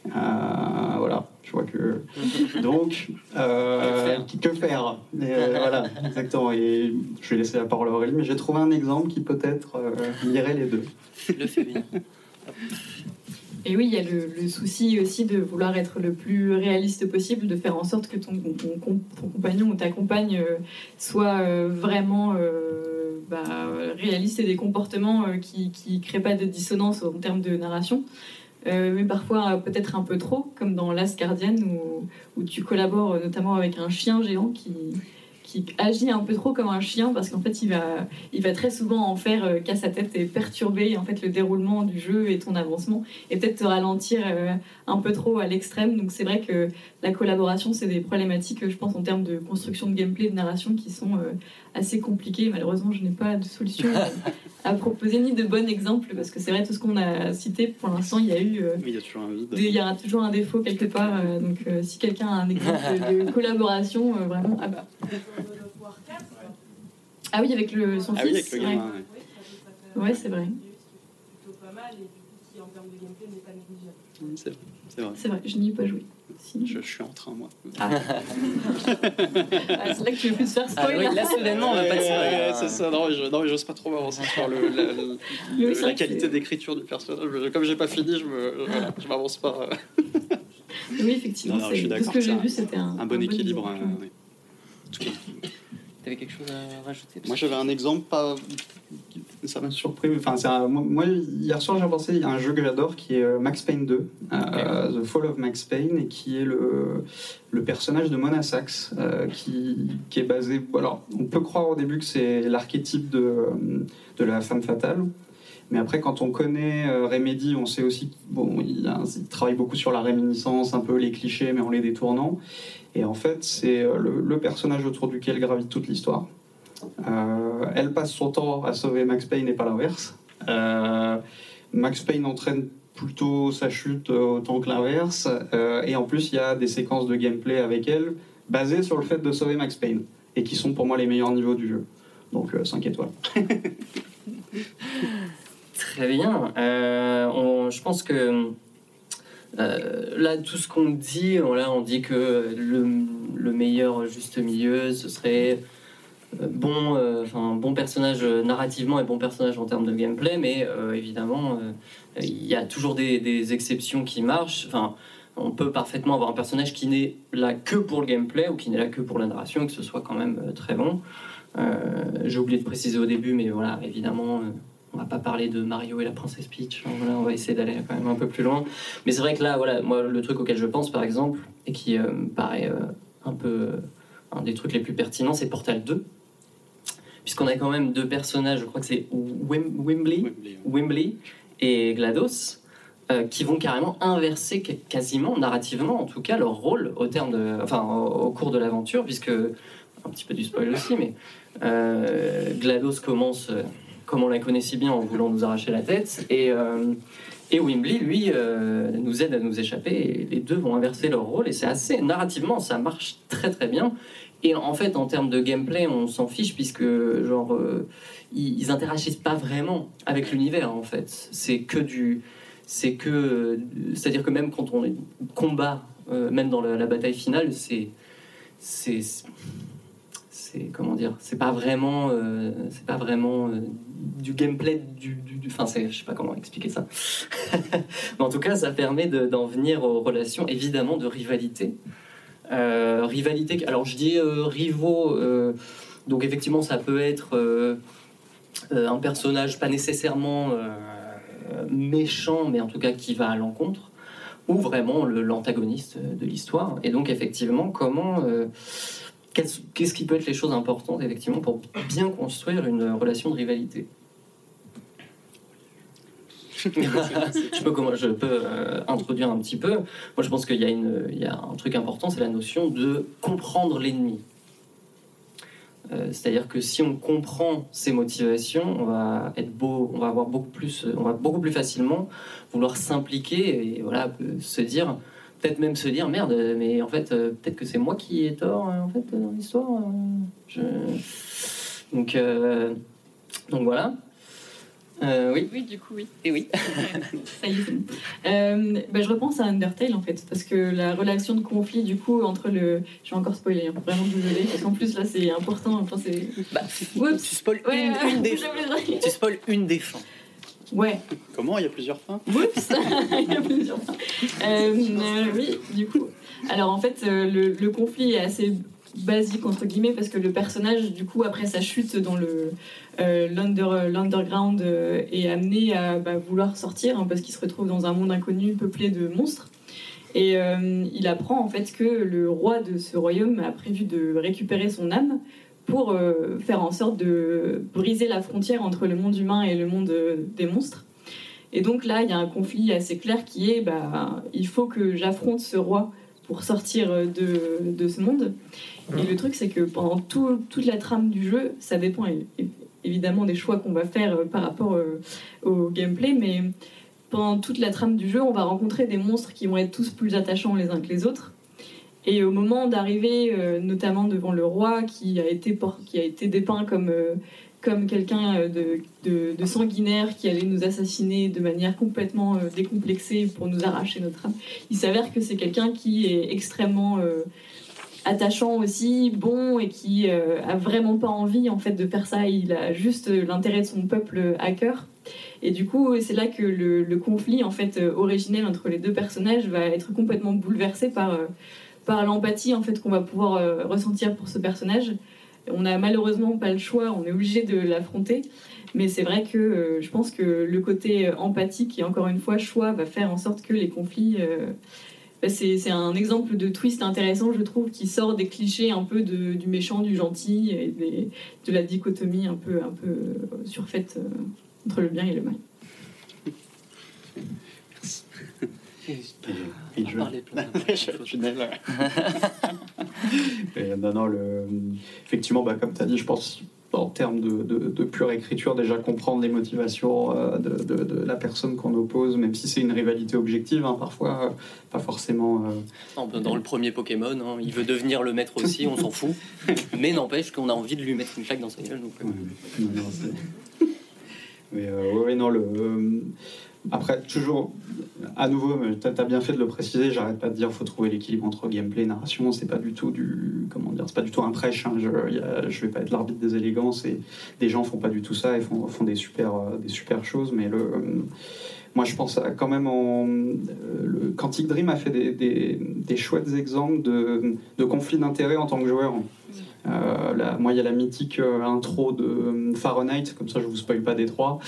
Euh, voilà, je vois que. Donc, euh, que faire euh, Voilà, exactement. Et je vais laisser la parole à Aurélie, mais j'ai trouvé un exemple qui peut-être lirait les deux. Le fait bien. Et oui, il y a le, souci aussi de vouloir être le plus réaliste possible, de faire en sorte que ton, ton, compagnon ou ta compagne soit vraiment bah, réaliste et des comportements qui ne créent pas de dissonance en termes de narration. Euh, mais parfois peut-être un peu trop, comme dans Last Guardian, où, où, tu collabores notamment avec un chien géant qui, qui agit un peu trop comme un chien, parce qu'en fait, il va, il va très souvent en faire euh, qu'à sa tête et perturber en fait, le déroulement du jeu et ton avancement, et peut-être te ralentir euh, un peu trop à l'extrême. Donc c'est vrai que la collaboration, c'est des problématiques, je pense, en termes de construction de gameplay, de narration, qui sont assez compliqué. Malheureusement, je n'ai pas de solution à proposer ni de bon exemple parce que c'est vrai tout ce qu'on a cité pour l'instant, il y a eu. Euh, il y a toujours un vide. il y a toujours un défaut quelque part. Euh, donc, euh, si quelqu'un a un exemple de collaboration, vraiment, ah bah. Ah oui, avec le, son ah fils. Oui, avec le gamin, ouais, ouais c'est vrai. C'est vrai. C'est vrai. C'est vrai, je n'y ai pas joué. Je, suis en train, moi. Ah. ah c'est là que tu veux plus te faire spoiler. Ah, oui, là, soudainement, on va pas te c'est ça. Non, je, non, j'ose pas trop m'avancer sur le, la, la qualité d'écriture du personnage. Comme j'ai pas fini, je, me, je m'avance pas. oui, effectivement. Non, non, tout ce que j'ai vu, c'était un, un, bon équilibre. Hein. Tu avais quelque chose à rajouter Moi, j'avais un exemple pas ça m'a surpris. Enfin, moi, hier soir, j'ai pensé à un jeu que j'adore qui est euh, Max Payne 2, euh, The Fall of Max Payne, et qui est le, le personnage de Mona Sachs, euh, qui, qui, est basé. Alors, on peut croire au début que c'est l'archétype de, de la femme fatale, Mais après, quand on connaît Remedy, on sait aussi bon, il, travaille beaucoup sur la réminiscence, un peu les clichés, mais en les détournant. Et en fait, c'est le, personnage autour duquel gravite toute l'histoire. elle passe son temps à sauver Max Payne et pas l'inverse. Max Payne entraîne plutôt sa chute autant que l'inverse. et en plus, il y a des séquences de gameplay avec elle basées sur le fait de sauver Max Payne et qui sont pour moi les meilleurs niveaux du jeu. Donc 5 étoiles. Très bien. Euh, je pense que euh, là, tout ce qu'on dit, on dit que le, meilleur juste milieu, ce serait euh, bon, enfin, bon personnage narrativement et bon personnage en termes de gameplay, mais évidemment, il y a toujours des, des, exceptions qui marchent. Enfin, on peut parfaitement avoir un personnage qui n'est là que pour le gameplay ou qui n'est là que pour la narration et que ce soit quand même très bon. J'ai oublié de préciser au début, mais voilà, évidemment on va pas parler de Mario et la princesse Peach. Voilà, on va essayer d'aller quand même un peu plus loin. Mais c'est vrai que là, voilà, moi, le truc auquel je pense, par exemple, et qui euh, paraît euh, un peu euh, un des trucs les plus pertinents, c'est Portal 2. Puisqu'on a quand même deux personnages, je crois que c'est Wimbley, Wimbley, et GLaDOS, qui vont carrément inverser quasiment, narrativement en tout cas, leur rôle au, terme de, enfin, au, cours de l'aventure, puisque, un petit peu du spoil aussi, mais GLaDOS commence comme on la connaît si bien en voulant nous arracher la tête. Et, euh, et Wimbley, lui, euh, nous aide à nous échapper. Et les deux vont inverser leur rôle. Et c'est assez, narrativement, ça marche très très bien. Et en fait, en termes de gameplay, on s'en fiche puisque, genre, euh, ils, interagissent pas vraiment avec l'univers, en fait. C'est que du. C'est que. C'est-à-dire que même quand on combat, même dans la, la bataille finale, c'est. C'est comment dire c'est pas vraiment euh, c'est pas vraiment euh, du gameplay du, enfin je sais pas comment expliquer ça. Mais en tout cas ça permet d'en venir aux relations évidemment de rivalité. Euh, rivalité alors je dis rivaux donc effectivement ça peut être un personnage pas nécessairement méchant mais en tout cas qui va à l'encontre ou vraiment l'antagoniste de l'histoire. Et donc effectivement comment qu'est-ce qui peut être les choses importantes, effectivement, pour bien construire une relation de rivalité? Je peux, comment, je peux euh, introduire un petit peu? Moi, je pense qu'il y, y, a un truc important, c'est la notion de comprendre l'ennemi. Euh, c'est-à-dire que si on comprend ses motivations, on va être beau, on va avoir beaucoup plus, on va beaucoup plus facilement vouloir s'impliquer et voilà se dire peut-être même se dire merde, mais en fait, euh, peut-être que c'est moi qui ai tort euh, en fait dans l'histoire. Euh, donc, donc voilà. oui. Oui, du coup, oui. Et oui. Ça y est. Bah, je repense à Undertale en fait, parce que la relation de conflit du coup entre le. Je vais encore spoiler, hein, vraiment désolé, parce qu'en plus là c'est important. Enfin, c'est... Bah, tu spoil une, une, des... tu spoil une des fins. Ouais. Comment Il y a plusieurs fins Oups Il y a plusieurs fins. Euh, oui, du coup. Alors en fait, euh, le, conflit est assez basique entre guillemets parce que le personnage du coup après sa chute dans le euh, l'underground est amené à bah, vouloir sortir hein, parce qu'il se retrouve dans un monde inconnu peuplé de monstres et il apprend en fait que le roi de ce royaume a prévu de récupérer son âme pour euh, faire en sorte de briser la frontière entre le monde humain et le monde euh, des monstres. Et donc là, il y a un conflit assez clair qui est, bah, il faut que j'affronte ce roi pour sortir de, de, ce monde. Et le truc, c'est que pendant toute la trame du jeu, ça dépend évidemment des choix qu'on va faire euh, par rapport au gameplay, mais pendant toute la trame du jeu, on va rencontrer des monstres qui vont être tous plus attachants les uns que les autres. Et au moment d'arriver, euh, notamment devant le roi, qui a été, qui a été dépeint comme, euh, comme quelqu'un euh, de, de, sanguinaire qui allait nous assassiner de manière complètement décomplexée pour nous arracher notre âme, il s'avère que c'est quelqu'un qui est extrêmement attachant aussi, bon et qui a vraiment pas envie en fait de faire ça. Il a juste l'intérêt de son peuple à cœur. Et du coup, c'est là que le, le, conflit en fait originel entre les deux personnages va être complètement bouleversé par par l'empathie en fait qu'on va pouvoir euh, ressentir pour ce personnage. On n'a malheureusement pas le choix, on est obligé de l'affronter. Mais c'est vrai que euh, je pense que le côté euh, empathique et encore une fois choix va faire en sorte que les conflits. Bah, c'est un exemple de twist intéressant, je trouve, qui sort des clichés un peu du méchant, du gentil et de la dichotomie un peu, un peu surfaite entre le bien et le mal. Et je... non, non, le... effectivement, bah, comme tu as dit, je pense en termes de, de, pure écriture, déjà comprendre les motivations euh, de, de la personne qu'on oppose, même si c'est une rivalité objective, hein, parfois, euh, pas forcément. Euh, dans le premier Pokémon, hein, il veut devenir le maître aussi, on s'en fout, mais n'empêche qu'on a envie de lui mettre une claque dans sa gueule. Donc, non, non, mais oui, non, le après, toujours, à nouveau, tu as bien fait de le préciser, j'arrête pas de dire faut trouver l'équilibre entre gameplay et narration, c'est pas du tout du. Comment dire C'est pas du tout un prêche, hein. je, je vais pas être l'arbitre des élégances, et des gens font pas du tout ça et font, font des, super, euh, des super choses, mais le. Moi, je pense quand même en. Euh, Quantic Dream a fait des, des, des chouettes exemples de, de conflits d'intérêts en tant que joueur. Euh, moi, il y a la mythique euh, intro de euh, Fahrenheit, comme ça je vous spoil pas des trois,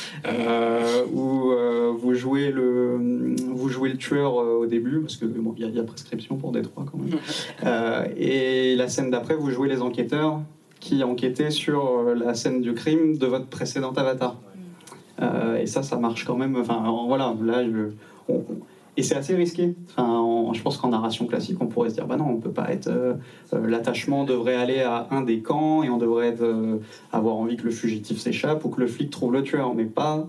où vous, jouez le, vous jouez le tueur au début, parce qu'il bon, y, y, a prescription pour Détroit quand même. et la scène d'après, vous jouez les enquêteurs qui enquêtaient sur la scène du crime de votre précédent avatar. et ça, ça marche quand même. Enfin, voilà, là, je, et c'est assez risqué. Enfin, je pense qu'en narration classique, on pourrait se dire, bah non, on peut pas être. Euh, euh, l'attachement devrait aller à un des camps et on devrait euh, avoir envie que le fugitif s'échappe ou que le flic trouve le tueur, mais pas.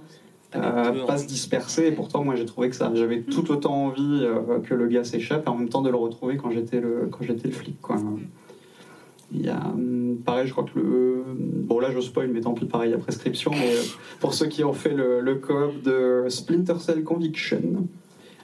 pas se disperser. Et pourtant, moi, j'ai trouvé que ça, j'avais tout autant envie que le gars s'échappe et en même temps de le retrouver quand j'étais le, quand j'étais le flic. Quoi. Il y a, hum, pareil, je crois que le. Bon, là, je spoil, mais tant pis, pareil, il y a prescription. Mais pour ceux qui ont fait le, le coop de Splinter Cell Conviction,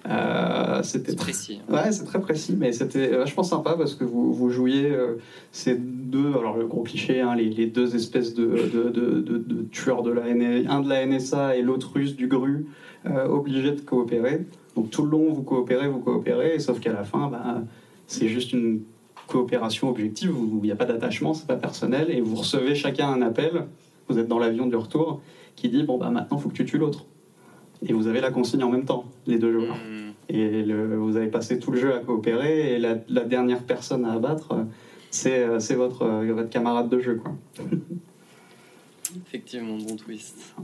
euh, c'était précis. Ouais, c'est très précis, mais c'était vachement sympa parce que vous, vous jouiez euh, ces deux, alors le gros cliché, hein, les, les, deux espèces de, de, de, de, tueurs de la NSA, un de la NSA et l'autre russe du GRU, euh, obligés de coopérer. Donc tout le long, vous coopérez, vous coopérez, sauf qu'à la fin, bah, c'est juste une coopération objective où il n'y a pas d'attachement, c'est pas personnel, et vous recevez chacun un appel, vous êtes dans l'avion du retour, qui dit bon bah maintenant faut que tu tues l'autre et vous avez la consigne en même temps, les deux joueurs. Hmm. Et le, vous avez passé tout le jeu à coopérer, et la, dernière personne à abattre, c'est, euh, c'est votre, euh, votre camarade de jeu. Quoi. Effectivement, bon twist.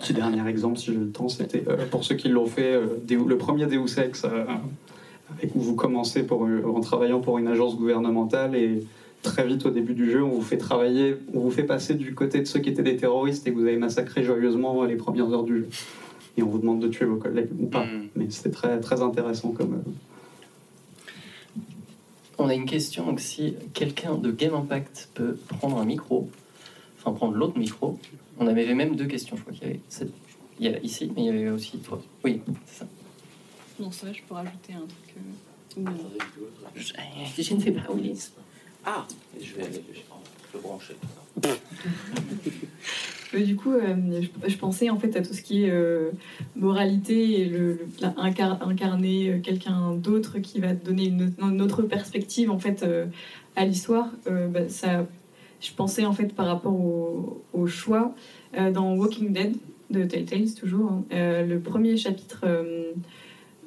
petit dernier exemple, si j'ai le temps, c'était euh, pour ceux qui l'ont fait, le premier Deus Ex, avec où vous commencez pour, en travaillant pour une agence gouvernementale et très vite au début du jeu, on vous fait travailler, on vous fait passer du côté de ceux qui étaient des terroristes et que vous avez massacré joyeusement les premières heures du jeu et on vous demande de tuer vos collègues ou pas. Mm. Mais c'était très, très intéressant comme. Euh, on a une question, donc si quelqu'un de Game Impact peut prendre un micro, enfin prendre l'autre micro, on avait même deux questions, je crois qu'il y avait il y a ici, mais il y avait aussi toi. Oui, c'est ça. Non, ça, je peux rajouter un truc. Euh... Je, je, ne sais pas où il est. Ah, je vais, je vais le du coup, euh, je, pensais en fait à tout ce qui est euh, moralité et le, incarner euh, quelqu'un d'autre qui va donner une, autre perspective en fait à l'histoire. Bah, ça, je pensais en fait par rapport au, choix dans Walking Dead de Telltale toujours. Hein, le premier chapitre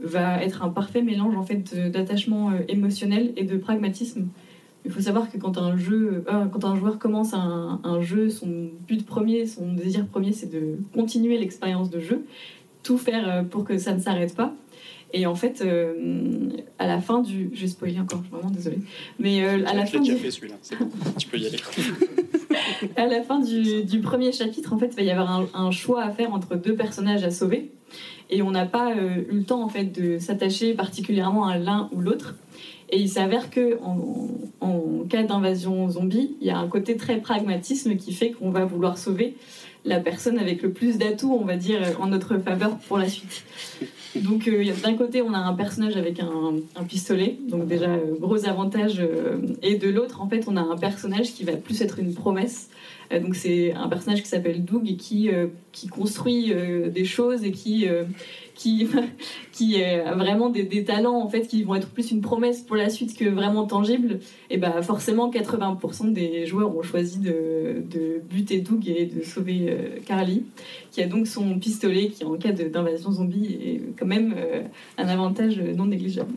va être un parfait mélange en fait d'attachement émotionnel et de pragmatisme. Il faut savoir que quand un, jeu, euh, quand un joueur commence un, un, jeu, son but premier, son désir premier, c'est de continuer l'expérience de jeu, tout faire euh, pour que ça ne s'arrête pas. Et en fait, euh, à la fin du. Je vais spoiler encore, je suis vraiment désolée. Mais à la fin. Du... celui-là, tu peux y aller. à la fin du, du, premier chapitre, en fait, il va y avoir un, un, choix à faire entre deux personnages à sauver. Et on n'a pas eu le temps, en fait, de s'attacher particulièrement à l'un ou l'autre. Et il s'avère que en, cas d'invasion zombie, il y a un côté très pragmatisme qui fait qu'on va vouloir sauver la personne avec le plus d'atouts, on va dire, en notre faveur pour la suite. Donc euh, d'un côté, on a un personnage avec un, pistolet, donc déjà euh, gros avantage, euh, et de l'autre, en fait, on a un personnage qui va plus être une promesse. donc c'est un personnage qui s'appelle Doug et qui, qui construit des choses et qui qui, qui a vraiment des, talents en fait qui vont être plus une promesse pour la suite que vraiment tangible, et bah forcément 80% des joueurs ont choisi de, de buter Doug et de sauver euh, Carly, qui a donc son pistolet qui en cas d'invasion zombie est quand même euh, un avantage non négligeable.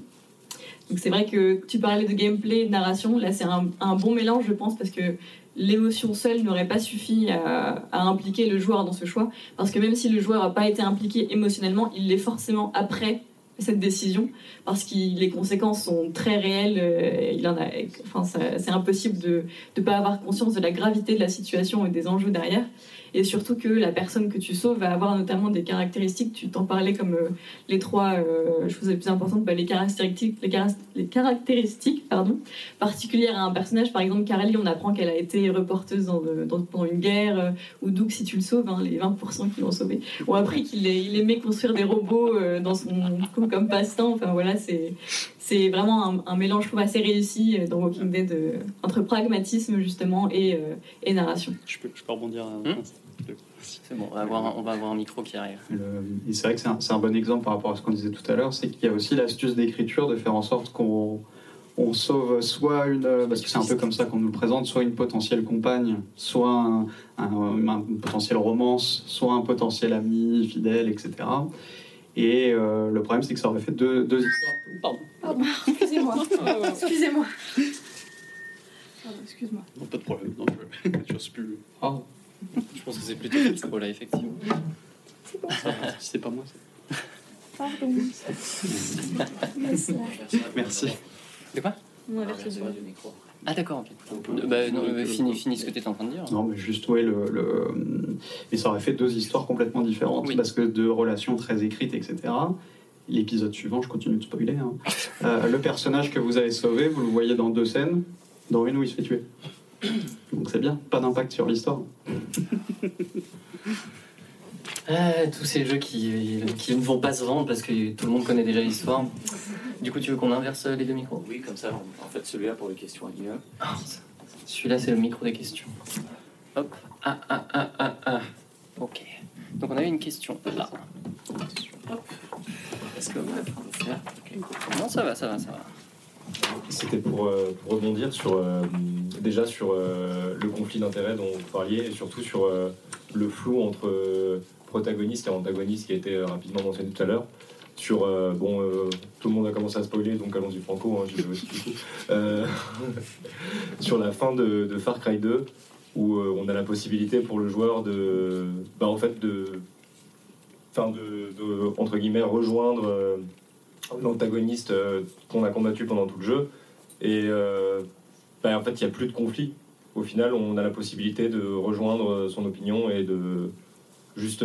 Donc c'est vrai que tu parlais de gameplay, de narration, là c'est un, un, bon mélange je pense parce que l'émotion seule n'aurait pas suffi à, impliquer le joueur dans ce choix, parce que même si le joueur n'a pas été impliqué émotionnellement, il l'est forcément après cette décision, parce que les conséquences sont très réelles. Euh, il en a, enfin, c'est impossible de ne pas avoir conscience de la gravité de la situation et des enjeux derrière et surtout que la personne que tu sauves va avoir notamment des caractéristiques, tu t'en parlais comme euh, les trois euh, choses les plus importantes, bah, les caractéristiques, les, les, caractéristiques pardon, particulières à un personnage. Par exemple, Carly, on apprend qu'elle a été reporteuse dans, pendant une guerre, euh, ou Doug, si tu le sauves, hein, les 20% qui l'ont sauvé, ont appris qu'il il aimait construire des robots dans son, comme, comme passe-temps. Enfin voilà, c'est c'est vraiment un, mélange, je trouve, assez réussi dans Walking Dead entre pragmatisme, justement, et, et narration. Je peux, je peux rebondir hmm c'est bon, on va, avoir un, on va avoir un micro qui arrive. et c'est vrai que c'est un, bon exemple par rapport à ce qu'on disait tout à l'heure, c'est qu'il y a aussi l'astuce d'écriture de faire en sorte qu'on on sauve soit une, parce que c'est un peu comme ça qu'on nous le présente, soit une potentielle compagne, soit un, potentiel romance, soit un potentiel ami, fidèle, etc. Et euh, le problème, c'est que ça aurait fait deux, deux histoires. Pardon. excusez-moi. excusez-moi. excuse-moi. pas de problème. Non, je ne plus. Oh. Je pense que c'est plutôt ce rôle-là, effectivement. C'est bon. C'est pas moi. Pardon. Merci. De quoi? On Ah d'accord, ok. Bah, non, finis, finis, ce que tu étais en train de dire. Non, mais juste, ouais, le, le... Et ça aurait fait deux histoires complètement différentes, parce que deux relations très écrites, etc. L'épisode suivant, je continue de spoiler, hein. euh, le personnage que vous avez sauvé, vous le voyez dans deux scènes, dans une où il se fait tuer. Donc c'est bien, pas d'impact sur l'histoire. Ah, tous ces jeux qui, qui, ne vont pas se vendre parce que tout le monde connaît déjà l'histoire. Du coup, tu veux qu'on inverse les deux micros? Oui, comme ça. En fait, celui-là pour les questions à ah, celui-là, c'est le micro des questions. Hop. Ah, ah, ah, ah, ah. Ok. Donc, on a eu une question là. Hop. Est-ce que vous faire Non, ça va, ça va, ça va. C'était pour, euh, pour, rebondir sur, euh, déjà sur euh, le conflit d'intérêts dont vous parliez et surtout sur le flou entre protagoniste et antagoniste qui a été rapidement mentionné tout à l'heure. Sur, bon, tout le monde a commencé à spoiler, donc allons-y franco, hein, aussi sur la fin de, Far Cry 2, où on a la possibilité pour le joueur de, bah, en fait, de, fin de, entre guillemets, rejoindre l'antagoniste euh, qu'on a combattu pendant tout le jeu. Et euh, bah, en fait, il n'y a plus de conflit. Au final, on a la possibilité de rejoindre son opinion et de juste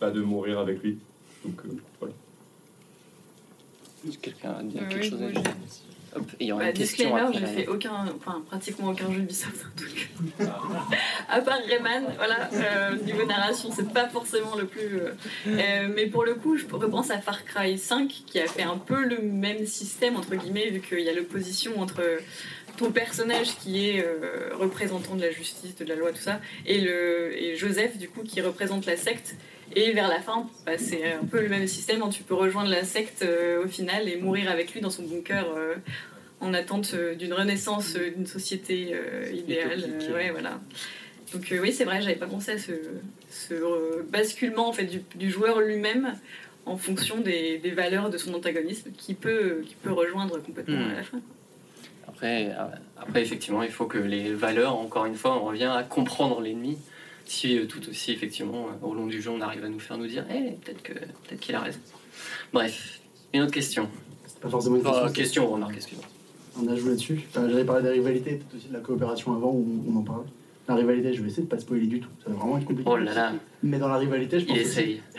pas bah, de mourir avec lui. Donc euh, voilà. Quelqu'un a quelque chose à dire? Il y aura bah, disclaimer, j'ai fait aucun, enfin pratiquement aucun jeu Ubisoft. à part Rayman, voilà, euh, niveau narration, c'est pas forcément le plus. Euh, euh, mais pour le coup, je repense à Far Cry 5 qui a fait un peu le même système entre guillemets, vu qu'il y a l'opposition entre ton personnage qui est représentant de la justice, de la loi, tout ça, et, le, et Joseph du coup qui représente la secte. Et vers la fin, bah, c'est un peu le même système. Hein. Tu peux rejoindre la secte euh, au final et mourir avec lui dans son bunker euh, en attente euh, d'une renaissance d'une société idéale. ouais, voilà. Donc oui, c'est vrai, j'avais pas pensé à ce, basculement en fait du, joueur lui-même en fonction des, valeurs de son antagonisme qui peut, qui peut rejoindre complètement hmm. à la fin. Après, après, effectivement, il faut que les valeurs, encore une fois, on revient à comprendre l'ennemi si euh, tout aussi effectivement euh, au long du jeu on arrive à nous faire nous dire eh, peut-être que peut-être qu'il a raison. Bref, une autre question. C'est pas forcément une question. question, remarque, excuse On a joué là-dessus. J'avais parlé des rivalités, peut-être aussi de la coopération avant où on en parle. La rivalité, je vais essayer de pas spoiler du tout. Ça va vraiment être compliqué. Oh là là. Mais dans la rivalité, je pense. Il essaye.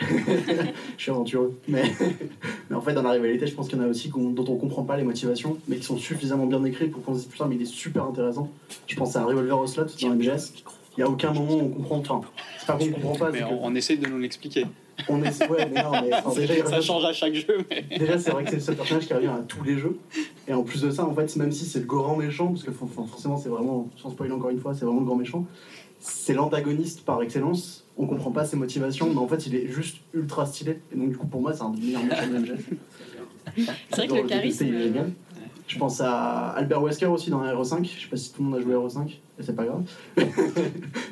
je suis aventureux. Mais... mais en fait, dans la rivalité, je pense qu'il y en a aussi dont on comprend pas les motivations, mais qui sont suffisamment bien écrites pour qu'on se dise putain, mais il est super intéressant. Je pense à un Revolver au slot dans MGS. Il n'y a aucun moment où on comprend. Enfin, c'est pas qu'on comprend pas. Mais on, essaye de nous l'expliquer. On est... Ouais, mais non, mais déjà, ça change à chaque jeu. Mais... Déjà, c'est vrai que c'est ce personnage qui revient à tous les jeux. Et en plus de ça, en fait, même si c'est le grand méchant, parce que forcément, c'est vraiment, sans spoiler encore une fois, c'est vraiment le grand méchant, c'est l'antagoniste par excellence. On comprend pas ses motivations, mais en fait, il est juste ultra stylé. Et donc, du coup, pour moi, c'est un des meilleurs méchants de MGS. C'est vrai que le charisme. Je pense à Albert Wesker aussi dans RE5. Je sais pas si tout le monde a joué à RE5, c'est pas grave.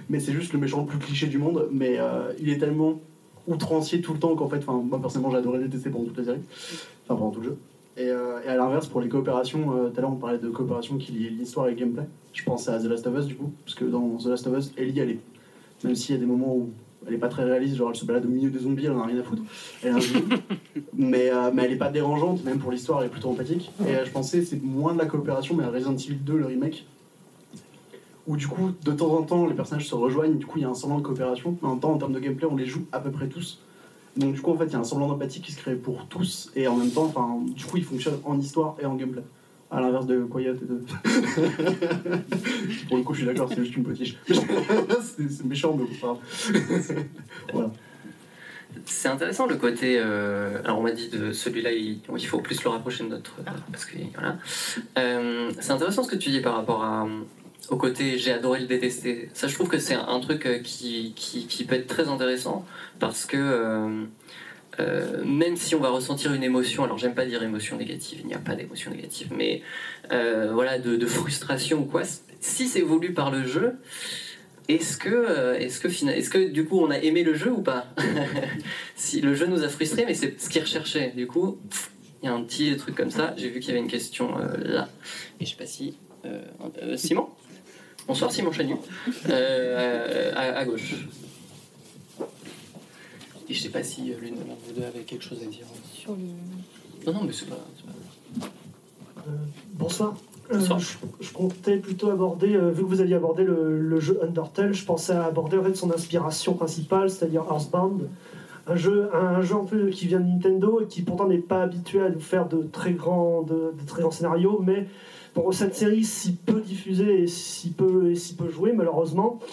mais c'est juste le méchant le plus cliché du monde. Mais euh, il est tellement outrancier tout le temps qu'en fait, moi personnellement, j'ai adoré détester pendant toute la série. Enfin, pendant tout le jeu. Et, euh, et à l'inverse, pour les coopérations, euh, tout à l'heure on parlait de coopération qui lie l'histoire et le gameplay. Je pensais à The Last of Us du coup, parce que dans The Last of Us, Ellie, elle est, même s'il y a des moments où elle est pas très réaliste, genre elle se balade au milieu des zombies, elle en a rien à foutre. Elle un mais, euh, mais elle est pas dérangeante, même pour l'histoire, elle est plutôt empathique. Et euh, je pensais, c'est moins de la coopération, mais à Resident Evil 2, le remake, où du coup, de temps en temps, les personnages se rejoignent, du coup, il y a un semblant de coopération. Mais en même temps, en termes de gameplay, on les joue à peu près tous. Donc du coup, en fait, il y a un semblant d'empathie qui se crée pour tous, et en même temps, du coup, il fonctionne en histoire et en gameplay. À l'inverse de et de. pour le coup, je suis d'accord, c'est juste une potiche. c'est méchant, mais grave. voilà. C'est intéressant le côté. euh, alors on m'a dit de celui-là, il, il faut plus le rapprocher de notre. Ah. Parce que voilà. Euh, c'est intéressant ce que tu dis par rapport à, au côté j'ai adoré le détester. Ça, je trouve que c'est un truc euh, qui, qui, qui peut être très intéressant parce que. euh, euh, même si on va ressentir une émotion, alors j'aime pas dire émotion négative, il n'y a pas d'émotion négative, mais euh, voilà, de, frustration ou quoi, si c'est voulu par le jeu, est-ce que, euh, est-ce que, est-ce que du coup on a aimé le jeu ou pas Si le jeu nous a frustrés, mais c'est ce qu'il recherchait, du coup, il y a un petit truc comme ça. J'ai vu qu'il y avait une question là, et je sais pas si. Simon? Bonsoir Simon à, à gauche. Et je sais pas si euh, l'une d'entre vous deux avait quelque chose à dire. Sur le... Non, non, mais c'est pas. pas- Euh, bonsoir. Euh, Bonsoir. je, je comptais plutôt aborder, euh, vu que vous aviez abordé le, le jeu Undertale, je pensais à aborder en fait son inspiration principale, c'est-à-dire Earthbound. Un jeu, un jeu un peu qui vient de Nintendo et qui pourtant n'est pas habitué à nous faire de très grands, de, de très grands scénarios, mais pour cette série si peu diffusée et si peu, et si peu jouée, malheureusement, euh,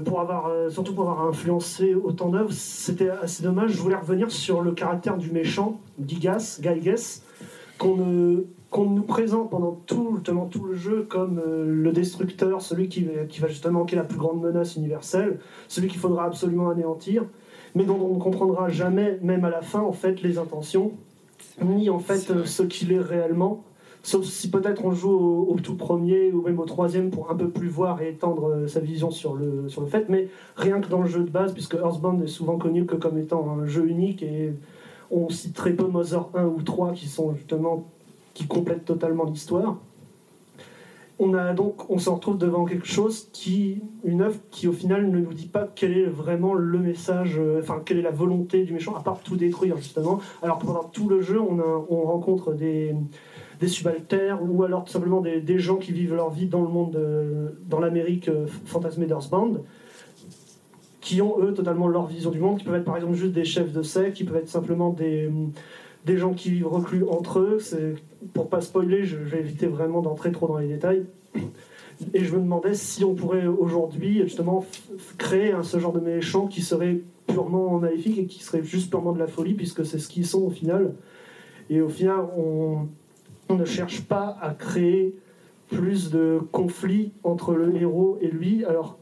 pour avoir, euh, surtout pour avoir influencé autant d'œuvres, c'était assez dommage. Je voulais revenir sur le caractère du méchant, Gigas, Gyges, qu'on ne qu'on nous présente pendant tout, tout le jeu comme euh, le destructeur, celui qui, va- qui va justement qui est la plus grande menace universelle, celui qu'il faudra absolument anéantir, mais dont on ne comprendra jamais, même à la fin, en fait, les intentions, ni en fait euh, ce qu'il est réellement. Sauf si peut-être on joue au, tout premier ou même au troisième pour un peu plus voir et étendre euh, sa vision sur le, sur le fait, mais rien que dans le jeu de base, puisque Earthbound est souvent connu que comme étant un jeu unique et on cite très peu Mother 1 ou 3 qui sont justement qui complètent totalement l'histoire. On a donc, on se retrouve devant quelque chose qui, une œuvre qui au final ne nous dit pas quel est vraiment le message, euh, enfin quelle est la volonté du méchant, à part tout détruire justement. Alors pendant tout le jeu, on rencontre des, des subalternes ou alors tout simplement des, gens qui vivent leur vie dans le monde, de- dans l'Amérique euh, fantasmée d'Earthbound, qui ont eux totalement leur vision du monde, qui peuvent être par exemple juste des chefs de secte, qui peuvent être simplement des, des gens qui vivent reclus entre eux. Pour pas spoiler, je, vais éviter vraiment d'entrer trop dans les détails. Et je me demandais si on pourrait aujourd'hui justement créer un, ce genre de méchant qui serait purement maléfique et qui serait juste purement de la folie, puisque c'est ce qu'ils sont au final. Et au final, on ne cherche pas à créer plus de conflits entre le héros et lui, alors,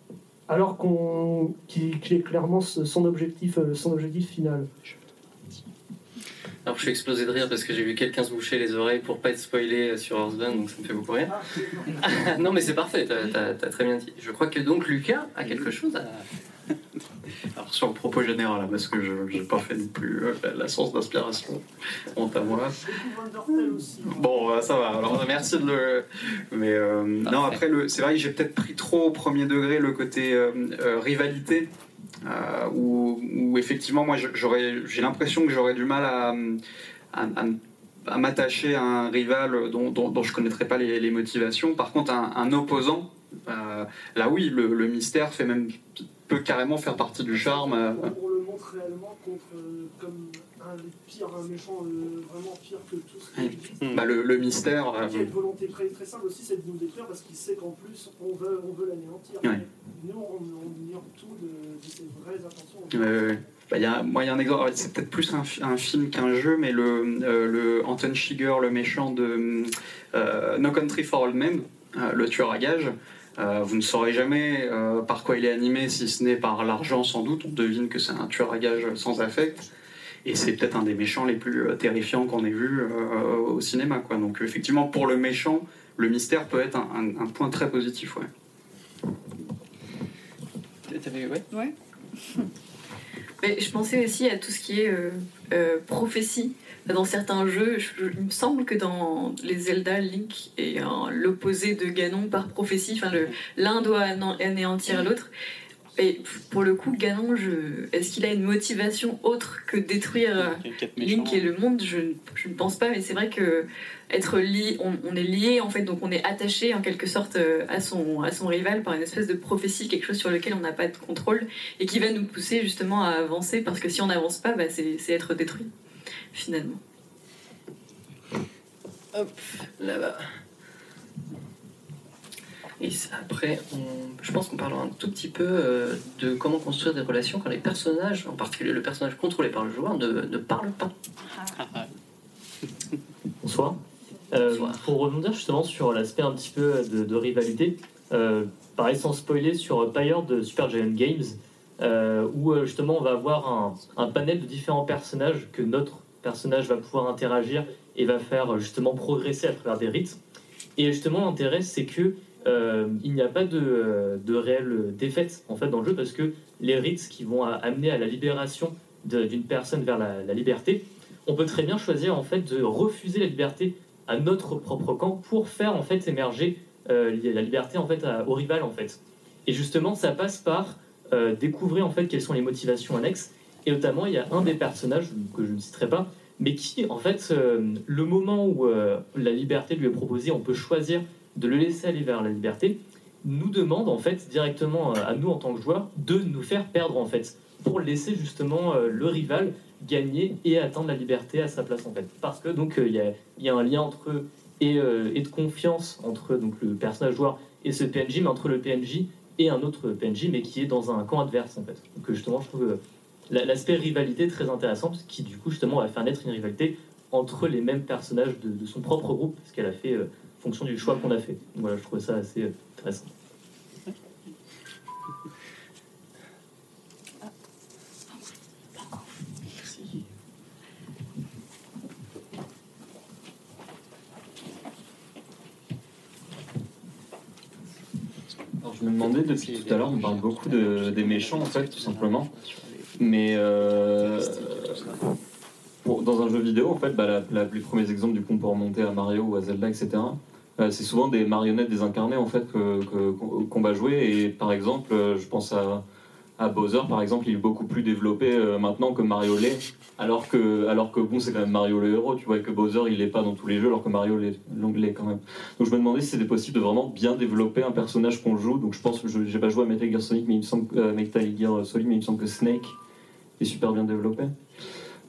alors qu'on, qu'il, qu'il est clairement son objectif, euh, son objectif final. Alors je suis explosé de rire parce que j'ai vu quelqu'un se boucher les oreilles pour pas être spoilé sur Earthbound, donc ça me fait beaucoup rire. non mais c'est parfait, t'as t'as- t'as très bien dit. Je crois que donc Lucas a quelque chose à... Alors sur le propos général, là, parce que je n'ai pas fait non plus euh, la, la source d'inspiration, honte à moi. Bon, bah, ça va. Alors merci de le. Mais euh, non, après, le... c'est vrai que j'ai peut-être pris trop au premier degré le côté euh, euh, rivalité. euh, où, où effectivement, moi, j'ai l'impression que j'aurais du mal à, à, à- à m'attacher à un rival dont, dont, dont je ne connaîtrais pas les, les motivations. Par contre, un, un opposant, euh, là oui, le, le mystère fait même peut carrément faire partie du charme. euh, On le montre réellement contre, euh, comme un des pires, un méchant euh, vraiment pire que tout ce qu'il dit. bah, le, le mystère. euh, Qui a une volonté très, très simple aussi, c'est de nous détruire parce qu'il sait qu'en plus on veut, on veut l'anéantir. Ouais. Nous, on, on ignore tout de, de ses vraies intentions. Bah, y a, moi, il y a un exemple, c'est peut-être plus un, fi- un film qu'un jeu, mais le, euh, le Anton Chigurh, le méchant de euh, No Country for Old Men, euh, le tueur à gages, euh, vous ne saurez jamais euh, par quoi il est animé, si ce n'est par l'argent sans doute. On devine que c'est un tueur à gages sans affect. Et c'est peut-être un des méchants les plus euh, terrifiants qu'on ait vu euh, au cinéma. Quoi. Donc effectivement, pour le méchant, le mystère peut être un, un- un point très positif. Ouais. T'avais... Ouais? Ouais. Mais je pensais aussi à tout ce qui est prophétie dans certains jeux, il me semble que dans les Zelda, Link est l'opposé de Ganon par prophétie. Enfin, l'un doit anéantir l'autre. Et pour le coup, Ganon, est-ce qu'il a une motivation autre que détruire Link et le monde? Je, ne pense pas, mais c'est vrai que être lié, on, est lié en fait, donc on est attaché en quelque sorte euh, à son, à son rival par une espèce de prophétie, quelque chose sur lequel on n'a pas de contrôle et qui va nous pousser justement à avancer parce que si on n'avance pas, bah, c'est être détruit finalement. Hop, là-bas. Et après, je pense qu'on parlera un tout petit peu euh, de comment construire des relations quand les personnages, en particulier le personnage contrôlé par le joueur, ne, ne parlent pas. Bonsoir. Euh, pour rebondir justement sur l'aspect un petit peu de, rivalité, euh, pareil sans spoiler sur Pyre de Super Giant Games, où justement on va avoir un, un, panel de différents personnages que notre personnage va pouvoir interagir et va faire justement progresser à travers des rites. Et justement, l'intérêt, c'est que euh, il n'y a pas de, de, réelle défaite en fait dans le jeu parce que les rites qui vont amener à la libération d'une personne vers la, liberté, on peut très bien choisir en fait de refuser la liberté à notre propre camp pour faire en fait émerger euh, la liberté en fait au rival en fait. Et justement, ça passe par euh, découvrir en fait quelles sont les motivations annexes. Et notamment, il y a un des personnages que je ne citerai pas, mais qui, en fait, euh, le moment où la liberté lui est proposée, on peut choisir de le laisser aller vers la liberté, nous demande, en fait, directement à nous en tant que joueurs, de nous faire perdre, en fait, pour laisser justement le rival gagner et atteindre la liberté à sa place, en fait. Parce que, donc, il y, a un lien entre eux et, et, de confiance entre donc, le personnage joueur et ce PNJ, mais entre le PNJ et un autre PNJ, mais qui est dans un camp adverse, en fait. Donc, justement, je trouve l'aspect rivalité très intéressant, qui du coup justement va faire naître une rivalité entre les mêmes personnages de, son propre groupe, parce qu'elle a fait euh, fonction du choix qu'on a fait. voilà, je trouve ça assez euh, intéressant. Me demandais depuis tout à l'heure, on parle beaucoup de, des méchants en fait, tout simplement. Mais euh, dans un jeu vidéo, en fait, bah, les premiers exemples du coup on peut remonter à Mario ou à Zelda, etc. Euh, c'est souvent des marionnettes désincarnées en fait qu'on va jouer. Et par exemple, euh, je pense à, à, Bowser, par exemple, il est beaucoup plus développé maintenant que Mario l'est. Alors que, alors que bon, c'est quand même Mario le héros, tu vois, que Bowser il l'est pas dans tous les jeux, alors que Mario l'est quand même. Donc je me demandais si c'était possible de vraiment bien développer un personnage qu'on joue. Donc je pense que j'ai pas joué à Metal Gear Solid, mais il me semble, Metal Gear Solid, mais il me semble que Snake est super bien développé.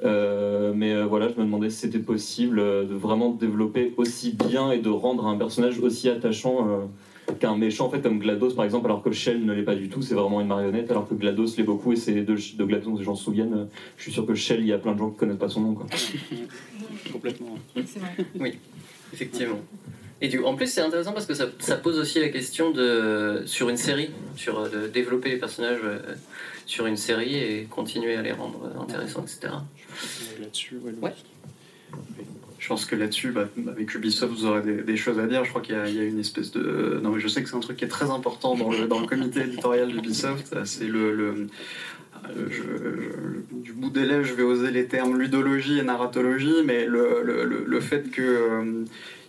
Euh, mais euh, voilà, je me demandais si c'était possible euh, de vraiment développer aussi bien et de rendre un personnage aussi attachant qu'un méchant, en fait, comme GLaDOS par exemple, alors que Shell ne l'est pas du tout, c'est vraiment une marionnette, alors que GLaDOS l'est beaucoup et c'est de, de GLaDOS dont les gens se souviennent. Je suis sûr que Shell, il y a plein de gens qui connaissent pas son nom. Quoi. Complètement. Oui, effectivement. Et du, en plus, c'est intéressant parce que ça, ça, pose aussi la question de, sur une série, sur de développer les personnages sur une série et continuer à les rendre intéressants, etc. Là-dessus, ouais. Je pense que là-dessus, bah, avec Ubisoft, vous aurez des, choses à dire. Je crois qu'il y, a une espèce de. Non, mais je sais que c'est un truc qui est très important dans le, dans le comité éditorial d'Ubisoft. C'est le, le du bout des lèvres, je vais oser les termes ludologie et narratologie, mais le, le, le fait qu'il euh,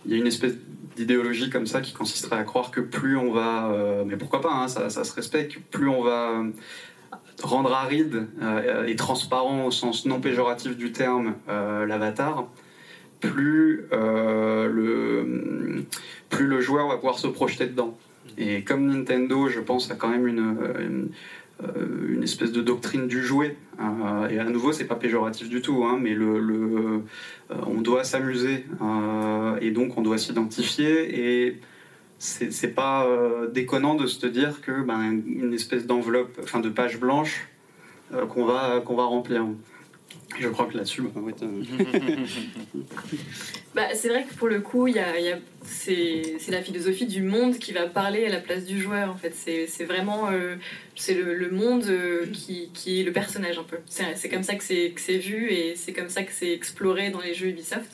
y a une espèce d'idéologie comme ça qui consisterait à croire que plus on va, euh, mais pourquoi pas, hein, ça, ça, se respecte, plus on va rendre aride euh, et transparent au sens non péjoratif du terme euh, l'avatar, plus, euh, le, plus le joueur va pouvoir se projeter dedans. Et comme Nintendo, je pense, a quand même une, une, espèce de doctrine du jouet, et à nouveau, c'est pas péjoratif du tout, hein, mais le, le on doit s'amuser, et donc on doit s'identifier, et c'est pas euh, déconnant de se dire que ben, une espèce d'enveloppe, enfin de page blanche euh, qu'on va, qu'on va remplir. Je crois que là-dessus, bah, bah, c'est vrai que pour le coup, y y a, c'est la philosophie du monde qui va parler à la place du joueur. En fait, c'est vraiment euh, c'est le, monde qui, qui, est le personnage un peu. C'est comme ça que c'est vu et c'est comme ça que c'est exploré dans les jeux Ubisoft.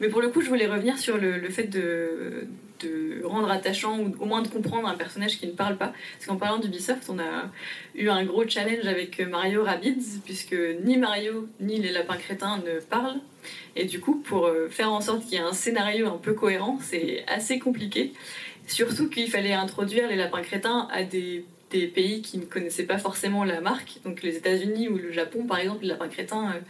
Mais pour le coup, je voulais revenir sur le fait de de rendre attachant ou au moins de comprendre un personnage qui ne parle pas. Parce qu'en parlant d'Ubisoft, on a eu un gros challenge avec Mario Rabbids, puisque ni Mario ni les lapins crétins ne parlent. Et du coup, pour euh, faire en sorte qu'il y ait un scénario un peu cohérent, c'est assez compliqué. Surtout qu'il fallait introduire les lapins crétins à des, des, pays qui ne connaissaient pas forcément la marque. Donc les États-Unis ou le Japon, par exemple, les lapins crétins, euh,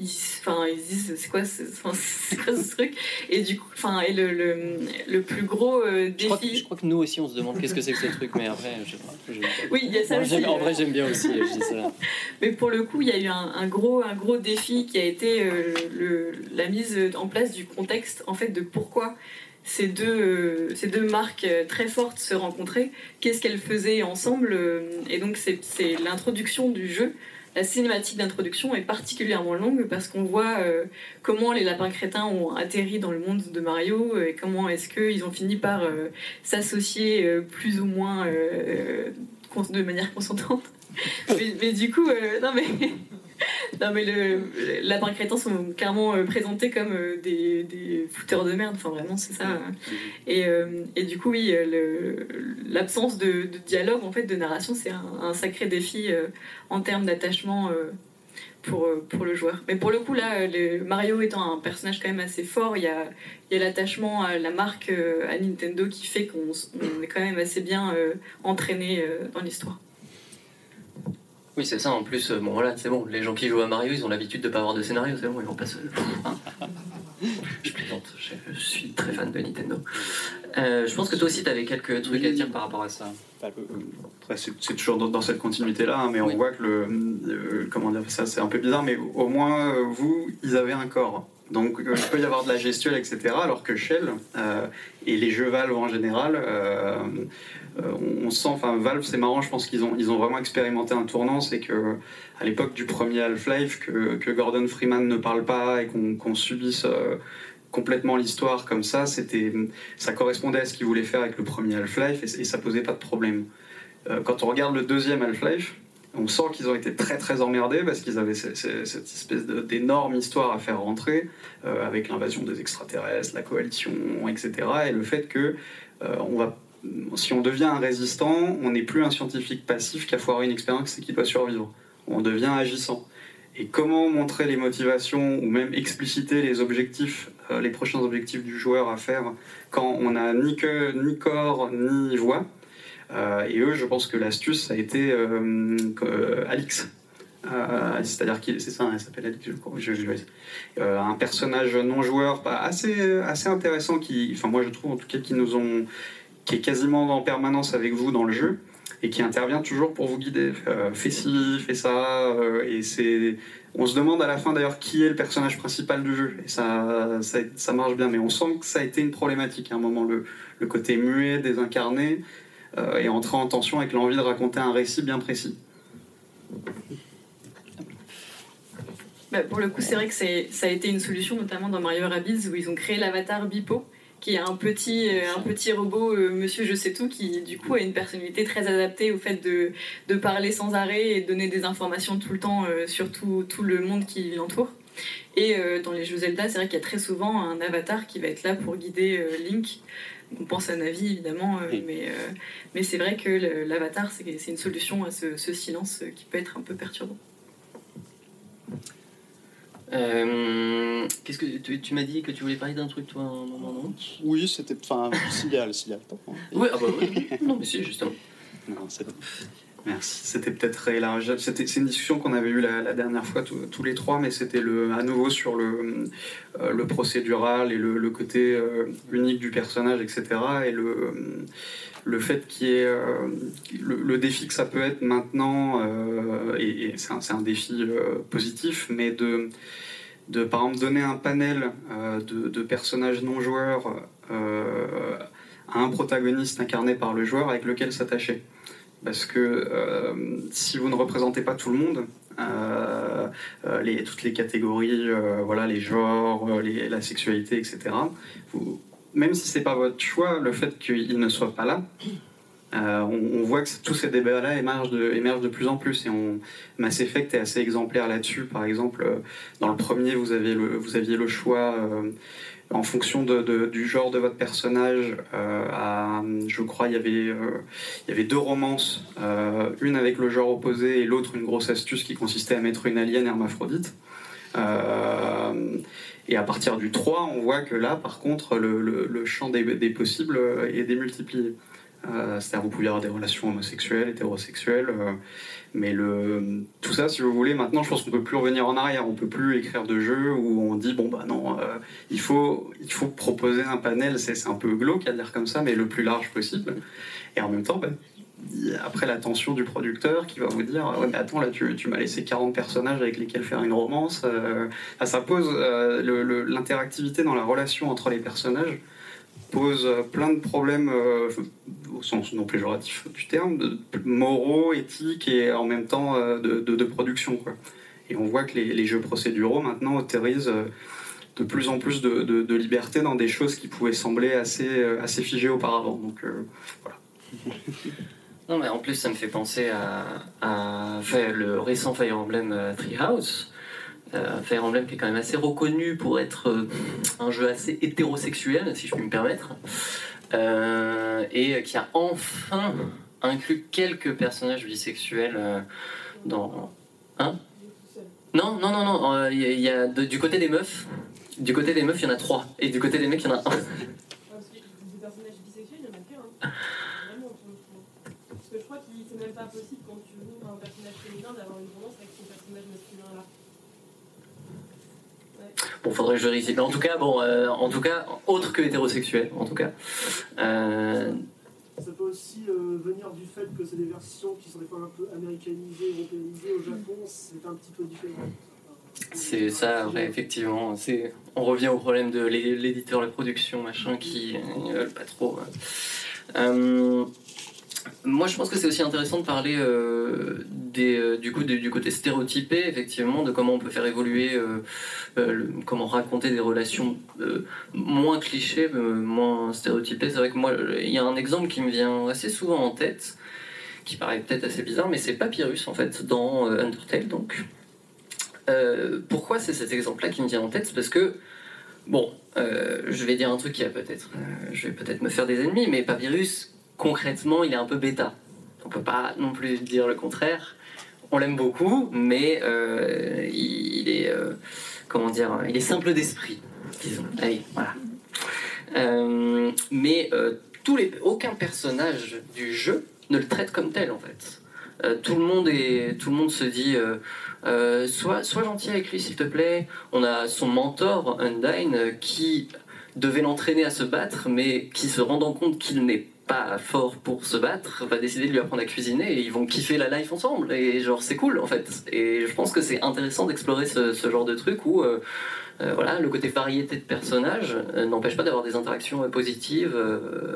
ils, enfin, ils disent c'est quoi, ce truc? Et du coup, enfin, et le, le, le, plus gros défi. Je crois, que, je crois, que, nous aussi on se demande qu'est-ce que c'est que ce truc, mais après, je, oui, il y a ça aussi. En vrai, j'aime bien aussi. Je dis ça. mais pour le coup, il y a eu un, un, gros, un gros défi qui a été euh, le, la mise en place du contexte, en fait, de pourquoi ces deux, euh, ces deux marques très fortes se rencontraient, qu'est-ce qu'elles faisaient ensemble, euh, et donc c'est l'introduction du jeu la cinématique d'introduction est particulièrement longue parce qu'on voit euh, comment les lapins crétins ont atterri dans le monde de Mario et comment est-ce qu'ils ont fini par euh, s'associer euh, plus ou moins de manière consentante. mais, mais, du coup, non mais non, mais le, les lapins crétins sont clairement euh, présentés comme euh, des, des, fouteurs de merde. Enfin, vraiment, c'est ça. Et, euh, et, du coup, oui, l'absence de, de, dialogue, en fait, de narration, c'est un, sacré défi en termes d'attachement pour, pour le joueur. Mais pour le coup, là, Mario étant un personnage quand même assez fort, il y a, il y a l'attachement à la marque, à Nintendo, qui fait qu'on est quand même assez bien entraîné dans l'histoire. Oui, c'est ça. En plus, bon voilà, c'est bon. Les gens qui jouent à Mario, ils ont l'habitude de pas avoir de scénario. C'est bon, ils vont pas se. je plaisante. Je, suis très fan de Nintendo. Euh, je pense que toi aussi, tu avais quelques trucs à dire par rapport à ça. c'est toujours dans, cette continuité-là, hein, mais on voit que le, euh, comment dire ça, c'est un peu bizarre, mais au moins euh, vous, ils avaient un corps. Donc il peut y avoir de la gestuelle, etc. Alors que Shell et les jeux Valve en général euh, on, sent, enfin Valve, c'est marrant, je pense qu'ils ont, ils ont vraiment expérimenté un tournant, c'est que à l'époque du premier Half-Life, que, Gordon Freeman ne parle pas et qu'on subisse euh, complètement l'histoire comme ça, c'était, ça correspondait à ce qu'ils voulaient faire avec le premier Half-Life et, ça posait pas de problème. Euh, quand on regarde le deuxième Half-Life, on sent qu'ils ont été très très emmerdés parce qu'ils avaient cette, espèce d'énorme histoire à faire rentrer avec l'invasion des extraterrestres, la coalition, etc. Et le fait que va si on devient un résistant, on n'est plus un scientifique passif qui a foiré une expérience et qui doit survivre. On devient agissant. Et comment montrer les motivations ou même expliciter les objectifs, euh, les prochains objectifs du joueur à faire quand on n'a ni queue, ni corps, ni voix? euh, Et eux, je pense que l'astuce, ça a été euh, Alix. C'est-à-dire qu'il c'est ça, elle s'appelle Alix, je crois. un personnage non joueur assez, assez intéressant qui, enfin moi je trouve en tout cas qui nous ont qui est quasiment en permanence avec vous dans le jeu et qui intervient toujours pour vous guider. Euh, fais ci, fais ça, euh, et c'est. On se demande à la fin d'ailleurs qui est le personnage principal du jeu, ça, ça, marche bien, mais on sent que ça a été une problématique à un moment, le, côté muet, désincarné, euh, et entrer en tension avec l'envie de raconter un récit bien précis. Bah, pour le coup, c'est vrai que ça a été une solution, notamment dans Mario Rabbids, où ils ont créé l'avatar Bipo, qui est un petit, euh, un petit robot, euh, monsieur je sais tout, qui du coup a une personnalité très adaptée au fait de, parler sans arrêt et de donner des informations tout le temps euh, sur tout, tout, le monde qui l'entoure. Et dans les jeux Zelda, c'est vrai qu'il y a très souvent un avatar qui va être là pour guider Link. On pense à Navi évidemment, mais, mais c'est vrai que l'avatar, c'est une solution à ce, ce silence qui peut être un peu perturbant. Euh, qu'est-ce que tu, tu m'as dit que tu voulais parler d'un truc toi un moment non? Oui, c'était enfin s'il y a, s'il y a le temps. Hein. Oui, ah bah oui. non mais c'est justement. Non, c'est Merci. C'était peut-être réélargi. C'était c'est une discussion qu'on avait eue la, dernière fois tous les trois, mais c'était le à nouveau sur le euh, procédural et le, côté euh, unique du personnage, etc. Et le le fait qu'il y ait le, le, défi que ça peut être maintenant, et, c'est un, un, défi positif, mais de de par exemple donner un panel euh, de, personnages non joueurs euh, à un protagoniste incarné par le joueur avec lequel s'attacher. Parce que euh, si vous ne représentez pas tout le monde, les, toutes les catégories, les genres, la sexualité, etc., même si c'est pas votre choix, le fait qu'il ne soit pas là, on, voit que tous ces débats-là émergent de, plus en plus et Mass Effect est assez exemplaire là-dessus. Par exemple, dans le premier, vous aviez le choix en fonction du genre de votre personnage, à, je crois il y avait, avait deux romances, une avec le genre opposé et l'autre une grosse astuce qui consistait à mettre une alien hermaphrodite. Euh, et à partir du 3, on voit que là, par contre, le, champ des, possibles est démultiplié. C'est-à-dire vous pouvez avoir des relations homosexuelles, hétérosexuelles, euh, mais le, tout ça, si vous voulez, maintenant, je pense qu'on peut plus revenir en arrière. On peut plus écrire de jeux où on dit bon bah non, euh, il faut il faut proposer un panel. C'est un peu glauque à dire comme ça, mais le plus large possible. Et en même temps, bah, après l'attention du producteur qui va vous dire ouais mais attends là tu, tu m'as laissé 40 personnages avec lesquels faire une romance euh, ça pose l'interactivité dans la relation entre les personnages pose plein de problèmes euh, au sens non péjoratif du terme moraux éthiques et en même temps de, de, production quoi. Et on voit que les, jeux procéduraux maintenant autorisent de plus en plus de, liberté dans des choses qui pouvaient sembler assez, assez figées auparavant. Donc voilà. Non, mais en plus, ça me fait penser à, le récent Fire Emblem euh, Treehouse. Euh, Fire Emblem qui est quand même assez reconnu pour être euh, un jeu assez hétérosexuel, si je puis me permettre, et qui a enfin inclus quelques personnages bisexuels dans. Hein Non, non, non, non. Il y a, du côté des meufs, du côté des meufs, il y en a trois, et du côté des mecs, il y en a un. pas possible quand tu ouvres un personnage féminin d'avoir une romance avec son personnage masculin là. Bon, faudrait que je vérifie. Mais en tout cas, bon, euh, en tout cas, autre que hétérosexuel, en tout cas. Euh... Ça peut aussi euh, venir du fait que c'est des versions qui sont des fois un peu américanisées, européanisées. Au Japon, c'est un petit peu différent. C'est ça, effectivement. On revient au problème de l'éditeur, la production, machin, qui ne veulent pas trop. Euh, moi, je pense que c'est aussi intéressant de parler euh, euh, du, côté stéréotypé, effectivement, de comment on peut faire évoluer, euh, comment raconter des relations moins clichés, moins stéréotypées. C'est vrai que moi, il y a un exemple qui me vient assez souvent en tête, qui paraît peut-être assez bizarre, mais c'est Papyrus, en fait, dans Undertale, donc. pourquoi c'est cet exemple-là qui me vient en tête? Parce que, bon, je vais dire un truc qui a peut-être... je vais peut-être me faire des ennemis, mais Papyrus concrètement, il est un peu bêta. On peut pas non plus dire le contraire. On l'aime beaucoup, mais euh, il, est euh, comment dire, il est simple d'esprit, disons. Allez, voilà. Euh, mais tous les, aucun personnage du jeu ne le traite comme tel en fait. tout le monde tout le monde se dit, sois, sois gentil avec lui s'il te plaît. On a son mentor Undyne qui devait l'entraîner à se battre, mais qui se rendant compte qu'il n'est pas fort pour se battre va décider de lui apprendre à cuisiner et ils vont kiffer la life ensemble. Et genre c'est cool en fait. Et je pense que c'est intéressant d'explorer ce, genre de truc où euh, euh, voilà le côté variété de personnages euh, n'empêche pas d'avoir des interactions positives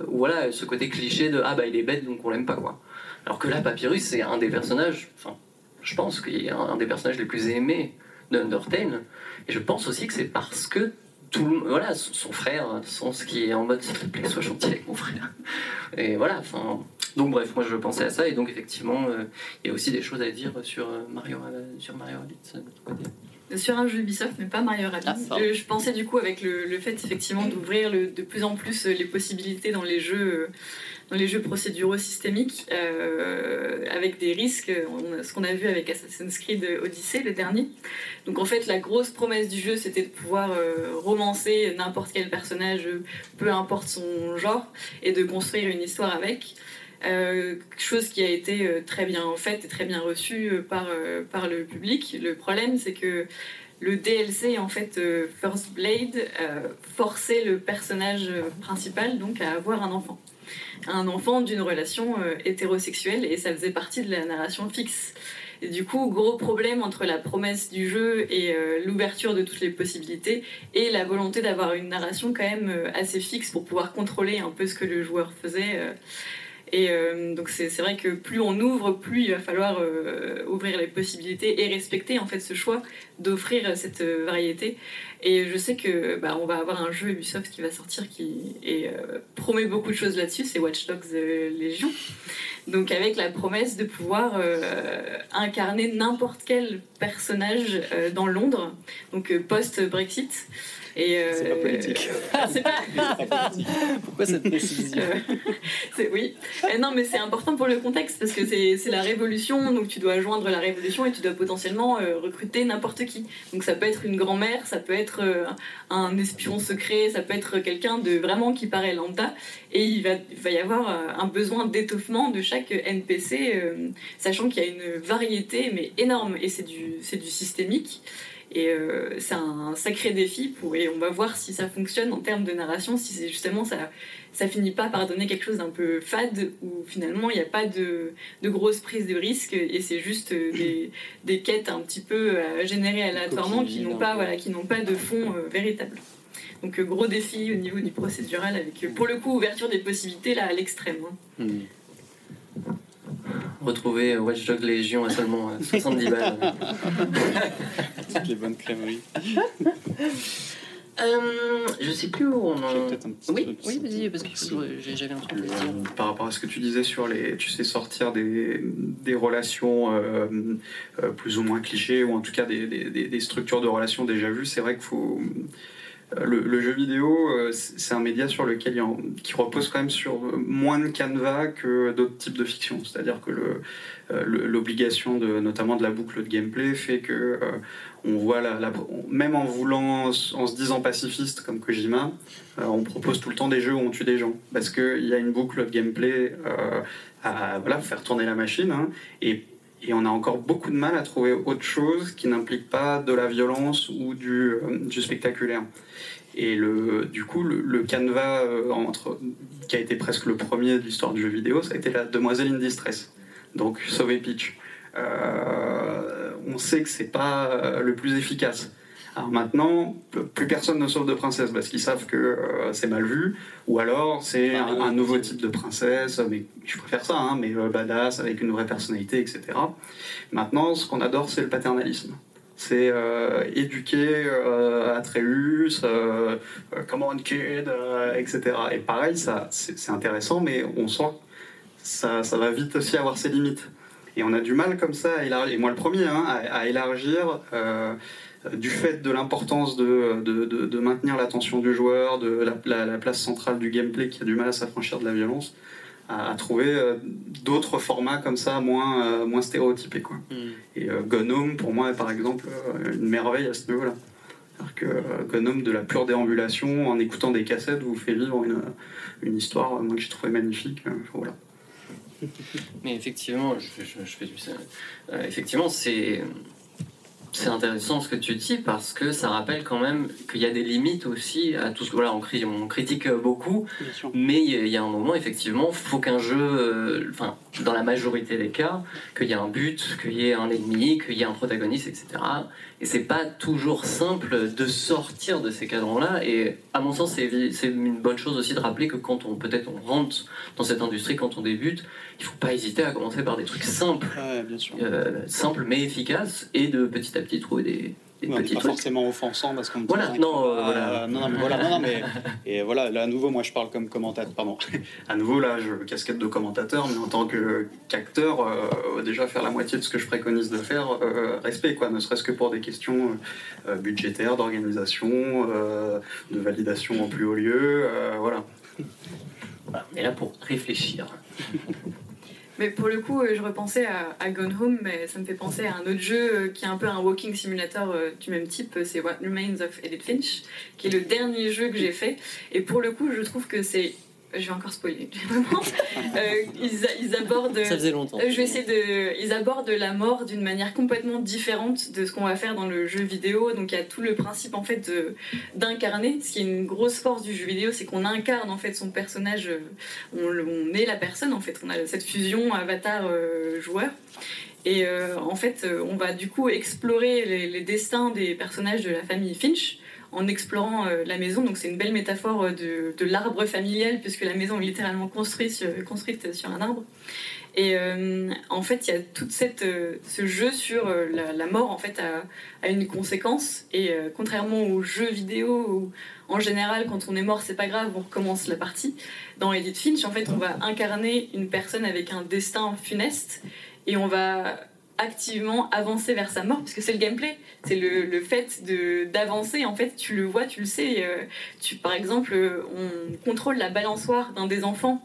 ou voilà ce côté cliché de ah bah il est bête donc on l'aime pas quoi. Alors que là Papyrus c'est un des personnages enfin je pense qu'il est un des personnages les plus aimés d'Undertale. Et je pense aussi que c'est parce que tout voilà, son frère, ce qui est en mode s'il te plaît, sois gentil avec mon frère. Et voilà, enfin. Donc bref, moi je pensais à ça et donc effectivement, euh, il y a aussi des choses à dire sur euh, Mario, euh, sur Mario Rabbids. Sur un jeu Ubisoft, mais pas Mario Rabbids. Ah, je, pensais du coup avec le, le fait effectivement d'ouvrir de plus en plus les possibilités dans les jeux dans les jeux procéduraux systémiques, euh, avec des risques, ce qu'on a vu avec Assassin's Creed Odyssey, le dernier. Donc en fait, la grosse promesse du jeu, c'était de pouvoir euh, romancer n'importe quel personnage, peu importe son genre, et de construire une histoire avec. Euh, chose qui a été très bien faite et très bien reçue par, par le public. Le problème, c'est que le DLC, en fait, First Blade, forçait le personnage principal donc à avoir un enfant un enfant d'une relation euh, hétérosexuelle et ça faisait partie de la narration fixe. Et du coup, gros problème entre la promesse du jeu et euh, l'ouverture de toutes les possibilités et la volonté d'avoir une narration quand même euh, assez fixe pour pouvoir contrôler un peu ce que le joueur faisait. Et donc c'est vrai que plus on ouvre, plus il va falloir ouvrir les possibilités et respecter en fait ce choix d'offrir cette variété. Et je sais que bah, on va avoir un jeu Ubisoft qui va sortir qui et, promet beaucoup de choses là-dessus, c'est Watch Dogs Légion. Donc avec la promesse de pouvoir incarner n'importe quel personnage dans Londres, donc post-Brexit. Euh, c'est pas politique. c'est pas... Pourquoi cette précision Oui. Euh, non, mais c'est important pour le contexte parce que c'est la révolution, donc tu dois joindre la révolution et tu dois potentiellement euh, recruter n'importe qui. Donc ça peut être une grand-mère, ça peut être un espion secret, ça peut être quelqu'un de vraiment qui paraît lambda. Et il va, il va y avoir un besoin d'étoffement de chaque NPC, sachant qu'il y a une variété mais énorme et c'est du, du systémique. Et euh, c'est un sacré défi pour, et on va voir si ça fonctionne en termes de narration, si c'est justement ça, ça finit pas par donner quelque chose d'un peu fade où finalement il n'y a pas de, de grosse prise de risque et c'est juste euh, des, des, quêtes un petit peu euh, générées aléatoirement qui n'ont pas, voilà, qui n'ont pas de fond véritable. Donc gros défi au niveau du procédural avec pour le coup ouverture des possibilités là à l'extrême. Hein. Hmm retrouver Watch Dogs Légion à seulement 70 euh, balles. Toutes les bonnes crèmeries. Euh, je sais plus où on en. Oui, oui vas-y, parce que j'avais un truc à dire. Euh, par rapport à ce que tu disais sur les. Tu sais, sortir des, des relations plus ou moins clichés, ou en tout cas des, des, des structures de relations déjà vues, c'est vrai qu'il faut le, jeu vidéo, euh, c'est un média sur lequel qui repose quand même sur moins de canevas que d'autres types de fiction. C'est-à-dire que euh, l'obligation de, notamment de la boucle de gameplay fait que euh, on voit la, même en voulant, en se disant pacifiste comme Kojima, on propose tout le temps des jeux où on tue des gens parce qu'il y a une boucle de gameplay à voilà, faire tourner la machine hein, et et on a encore beaucoup de mal à trouver autre chose qui n'implique pas de la violence ou du, du spectaculaire. Et le, du coup, le, canevas euh, qui a été presque le premier de l'histoire du jeu vidéo, ça a été la Demoiselle in Distress. Donc, sauver Peach. Euh, on sait que c'est pas euh, le plus efficace. Alors maintenant, plus personne ne sauve de princesse parce qu'ils savent que c'est mal vu, ou alors c'est un, nouveau type de princesse, mais je préfère ça, hein, mais badass, avec une vraie personnalité, etc. Maintenant, ce qu'on adore, c'est le paternalisme c'est euh, éduquer euh, Atreus, euh, come on kid, etc. Et pareil, ça, c'est intéressant, mais on sent que ça, ça, va vite aussi avoir ses limites. Et on a du mal comme ça à élargir, et moi le premier, hein, à, élargir du fait de l'importance de, de, de, maintenir l'attention du joueur, de la, la, place centrale du gameplay qui a du mal à s'affranchir de la violence à, trouver euh, d'autres formats comme ça, moins, euh, moins stéréotypés. Quoi. Mm. Et euh, Gnome, pour moi, est par exemple une merveille à ce niveau-là. Alors que Gnome, de la pure déambulation, en écoutant des cassettes, vous fait vivre une, une histoire moi, que j'ai trouvé magnifique. voilà. Mais effectivement, je, je, je fais du effectivement, c'est c'est intéressant ce que tu dis parce que ça rappelle quand même qu'il y a des limites aussi à tout ce que voilà on, on critique beaucoup mais il y a un moment effectivement faut qu'un jeu euh, dans la majorité des cas qu'il y ait un but qu'il y ait un ennemi qu'il y ait un protagoniste etc et c'est pas toujours simple de sortir de ces cadrans là et à mon sens c'est une bonne chose aussi de rappeler que quand on peut-être on rentre dans cette industrie quand on débute il faut pas hésiter à commencer par des trucs simples, euh, simples mais efficaces, et de petit à petit trouver des, des petits pas trucs. forcément offensant parce qu'on voilà, non, euh, voilà. non, non, mais voilà, non, non, mais et voilà, là à nouveau, moi je parle comme commentateur, pardon. à nouveau là, je casquette de commentateur, mais en tant qu'acteur, euh, déjà faire la moitié de ce que je préconise de faire, respect quoi, ne serait-ce que pour des questions budgétaires, d'organisation, de validation en plus haut lieu, voilà. On est là pour réfléchir. Mais pour le coup, euh, je repensais à, Gone Home, mais ça me fait penser à un autre jeu euh, qui est un peu un walking simulator euh, du même type, c'est What Remains of Edith Finch, qui est le dernier jeu que j'ai fait. Et pour le coup, je trouve que c'est je vais encore spoiler, vraiment. Euh, ils, abordent. Ça faisait longtemps. Euh, je vais essayer de. Ils abordent la mort d'une manière complètement différente de ce qu'on va faire dans le jeu vidéo. Donc il y a tout le principe en fait d'incarner. Ce qui est une grosse force du jeu vidéo, c'est qu'on incarne en fait son personnage. Euh, on, est la personne en fait. On a cette fusion avatar-joueur. Et en fait, on va du coup explorer les, les destins des personnages de la famille Finch en explorant la maison. Donc c'est une belle métaphore de, de l'arbre familial puisque la maison est littéralement construite sur, un arbre. Et en fait, il y a tout ce jeu sur la, mort en fait a, une conséquence. Et contrairement aux jeux vidéo où en général, quand on est mort, c'est pas grave, on recommence la partie. Dans Edith Finch, en fait, on va incarner une personne avec un destin funeste et on va activement avancer vers sa mort parce que c'est le gameplay. C'est le, le, fait d'avancer en fait tu le vois tu le sais euh, tu par exemple on contrôle la balançoire d'un des enfants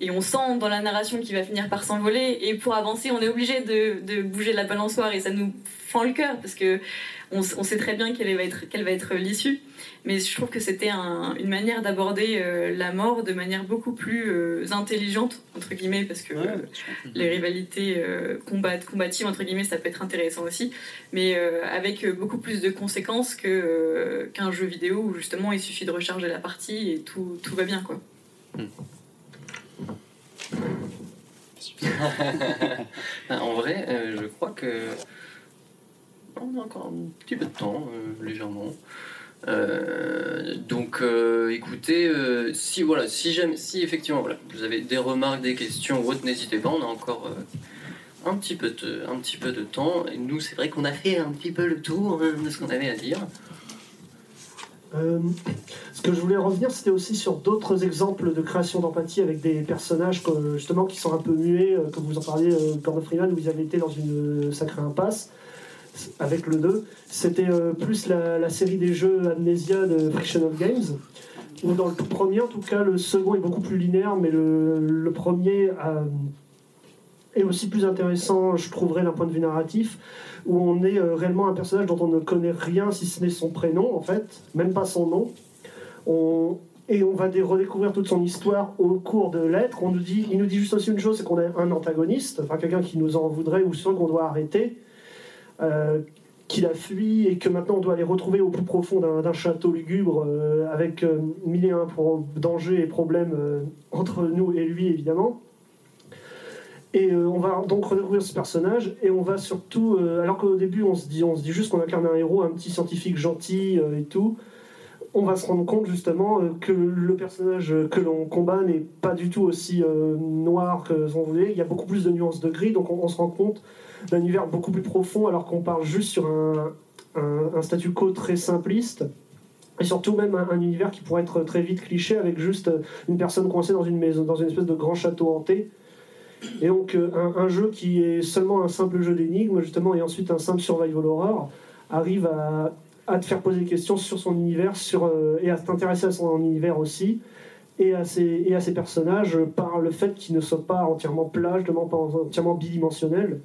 et on sent dans la narration qu'il va finir par s'envoler et pour avancer on est obligé de, de, bouger la balançoire et ça nous fend le cœur parce que on, sait très bien quelle va être, quelle va être l'issue mais je trouve que c'était une manière d'aborder euh, la mort de manière beaucoup plus euh, intelligente entre guillemets parce que les rivalités euh, combatives entre guillemets ça peut être intéressant aussi mais avec beaucoup plus de conséquences que qu'un jeu vidéo où justement il suffit de recharger la partie et tout, tout va bien quoi hmm. en vrai, je crois que on a encore un petit peu de temps, légèrement. Euh, donc, euh, écoutez, euh, si voilà, si effectivement, vous avez des remarques, des questions n'hésitez pas. On a encore un petit peu de, un petit peu de temps. Et nous, c'est vrai qu'on a fait un petit peu le tour hein, de ce qu'on avait à dire. ce que je voulais revenir, c'était aussi sur d'autres exemples de création d'empathie avec des personnages justement qui sont un peu muets, comme vous en parliez, Gordon Freeman, où ils avaient été dans une sacrée impasse avec le 2, c'était euh, plus la, série des jeux Amnesia de Friction of Games, où dans le tout premier, en tout cas, le second est beaucoup plus linéaire, mais le, premier est aussi plus intéressant, je trouverais, d'un point de vue narratif, où on est euh, réellement un personnage dont on ne connaît rien si ce n'est son prénom, en fait, même pas son nom. Et on va redécouvrir toute son histoire au cours de l'être. Il nous dit juste aussi une chose, c'est qu'on a un antagoniste, enfin quelqu'un qui nous en voudrait ou soit qu'on doit arrêter. Euh, qu'il a fui et que maintenant on doit aller retrouver au plus profond d'un château lugubre euh, avec euh, mille et un dangers et problèmes entre nous et lui évidemment. Et on va donc redécouvrir ce personnage et on va surtout, alors qu'au début on se dit, on se dit juste qu'on incarne un héros, un petit scientifique gentil et tout, on va se rendre compte justement que le personnage que l'on combat n'est pas du tout aussi noir que ce qu'on voulait. Il y a beaucoup plus de nuances de gris, donc on se rend compte d'un univers beaucoup plus profond alors qu'on parle juste sur un, statu quo très simpliste. Et surtout même un, univers qui pourrait être très vite cliché avec juste une personne coincée dans une maison, dans une espèce de grand château hanté. Et donc euh, un, jeu qui est seulement un simple jeu d'énigmes justement et ensuite un simple survival horror arrive à, te faire poser des questions sur son univers euh, et à t'intéresser à son univers aussi et à ses, et à ses personnages par le fait qu'ils ne soient pas entièrement plats, justement pas entièrement bidimensionnels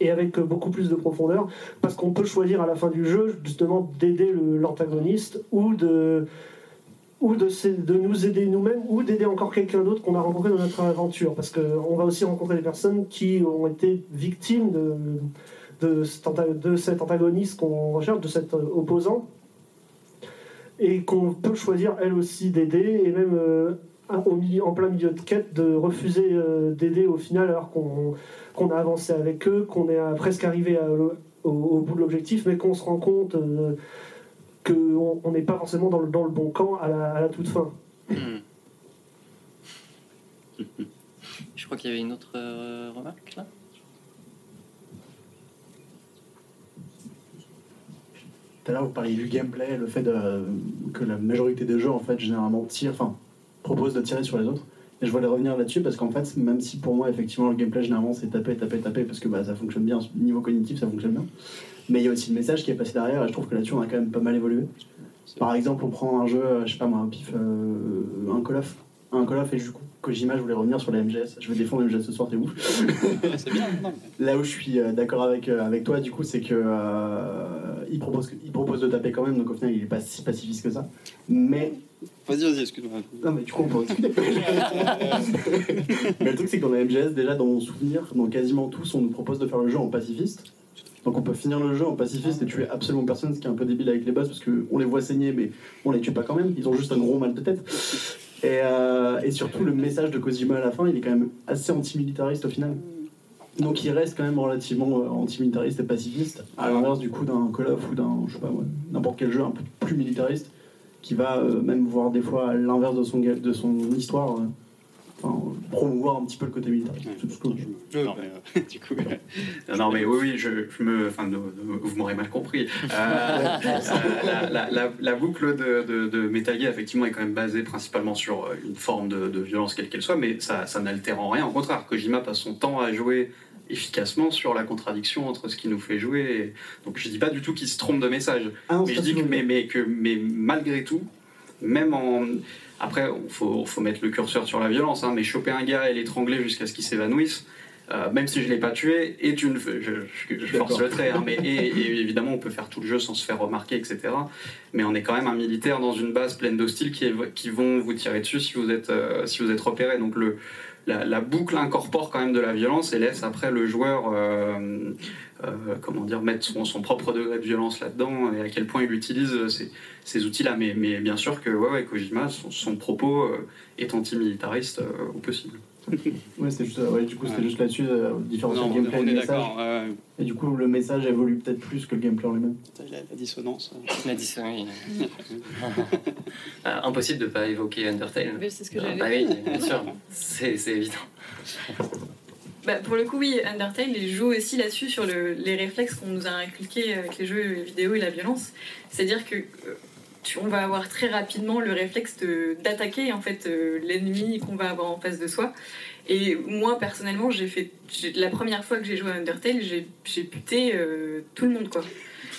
et avec beaucoup plus de profondeur, parce qu'on peut choisir à la fin du jeu justement d'aider l'antagoniste ou de ou de, nous aider nous-mêmes, ou d'aider encore quelqu'un d'autre qu'on a rencontré dans notre aventure. Parce qu'on va aussi rencontrer des personnes qui ont été victimes de, de, de cet antagoniste qu'on recherche, de cet opposant, et qu'on peut choisir elle aussi d'aider, et même euh, au milieu, en plein milieu de quête, de refuser euh, d'aider au final alors qu'on a avancé avec eux, qu'on est presque arrivé au, bout de l'objectif, mais qu'on se rend compte euh, qu'on n'est pas forcément dans le, dans le, bon camp à la, toute fin. Je crois qu'il y avait une autre euh, remarque là? Tout à l'heure, vous parliez du gameplay, le fait que la majorité des jeux, en fait, généralement tirent, enfin, proposent de tirer sur les autres. Et je voulais revenir là-dessus parce qu'en fait, même si pour moi, effectivement, le gameplay, généralement, c'est taper, taper, taper, parce que bah, ça fonctionne bien, niveau cognitif, ça fonctionne bien. Mais il y a aussi le message qui est passé derrière, et je trouve que là-dessus, on a quand même pas mal évolué. Par exemple, on prend un jeu, euh, je sais pas moi, un pif, euh, un Call of. Un Call of, et du coup, Kojima, je voulais revenir sur la MGS. Je vais défendre MGS ce soir, t'es ouf. c'est bien, Là où je suis euh, d'accord avec, avec toi, du coup, c'est que il, propose, il propose de taper quand même, donc au final, il est pas si pacifiste que ça. Mais Vas-y, vas-y, excuse-moi. Non, mais du coup, on peut discuter. mais le truc, c'est que dans la MGS, déjà, dans mon souvenir, dans quasiment tous, on nous propose de faire le jeu en pacifiste. Donc on peut finir le jeu en pacifiste et tuer absolument personne, ce qui est un peu débile avec les boss parce qu'on les voit saigner, mais on les tue pas quand même. Ils ont juste un gros mal de tête. Et, euh, et surtout, le message de Kojima à la fin, il est quand même assez antimilitariste au final. Donc il reste quand même relativement euh, antimilitariste et pacifiste, à l'inverse du coup d'un Call of ou d'un, je sais pas moi, n'importe quel jeu un peu plus militariste, qui va euh, même voir des fois à l'inverse de son, de son histoire, euh, enfin, promouvoir un petit peu le côté militariste. C'est tout ce que je- Non, mais, euh, du coup, euh, non, mais oui, oui, je, je me, enfin, vous m'aurez mal compris. Euh, euh, la, la- la- la boucle de, de, de Metal Gear, effectivement, est quand même basée principalement sur une forme de, de violence, quelle qu'elle soit, mais ça, ça n'altère en rien. Au contraire, Kojima passe son temps à jouer efficacement sur la contradiction entre ce qui nous fait jouer. et- Donc je dis pas du tout qu'il se trompe de message, Ah mais je dis que, mais, mais que, mais malgré tout, même en. Après, il faut, faut mettre le curseur sur la violence, hein, mais choper un gars et l'étrangler jusqu'à ce qu'il s'évanouisse, euh, même si je ne l'ai pas tué, est une. Je, je- je force le trait, hein, mais et, et évidemment, on peut faire tout le jeu sans se faire remarquer, etc. Mais on est quand même un militaire dans une base pleine d'hostiles qui, qui vont vous tirer dessus si vous êtes, euh, si vous êtes repéré. Donc le, la, boucle incorpore quand même de la violence et laisse après le joueur. euh, euh, comment dire, mettre son, propre degré de violence là-dedans et à quel point il utilise ces, outils-là. Mais, bien sûr que ouais, ouais, Kojima, son, son propos est antimilitariste euh, au possible. Ouais, c'était juste, ouais, du coup, c'était juste là-dessus, euh, différence entre le gameplay on et est le message. Et du coup, le message évolue peut-être plus que le gameplay en lui-même. La, la dissonance. La dissonance, oui. Ah, impossible de ne pas évoquer Undertale. Mais c'est ce que Ah, bah oui, bien sûr, c'est c'est évident. Bah, pour le coup, oui, Undertale il joue aussi là-dessus sur le- les réflexes qu'on nous a inculqués avec les jeux vidéo et la violence. C'est-à-dire que euh, on va avoir très rapidement le réflexe d'attaquer en fait euh, l'ennemi qu'on va avoir en face de soi. Et moi personnellement, j'ai fait la première fois que j'ai joué à Undertale, j'ai j'ai buté euh, tout le monde quoi.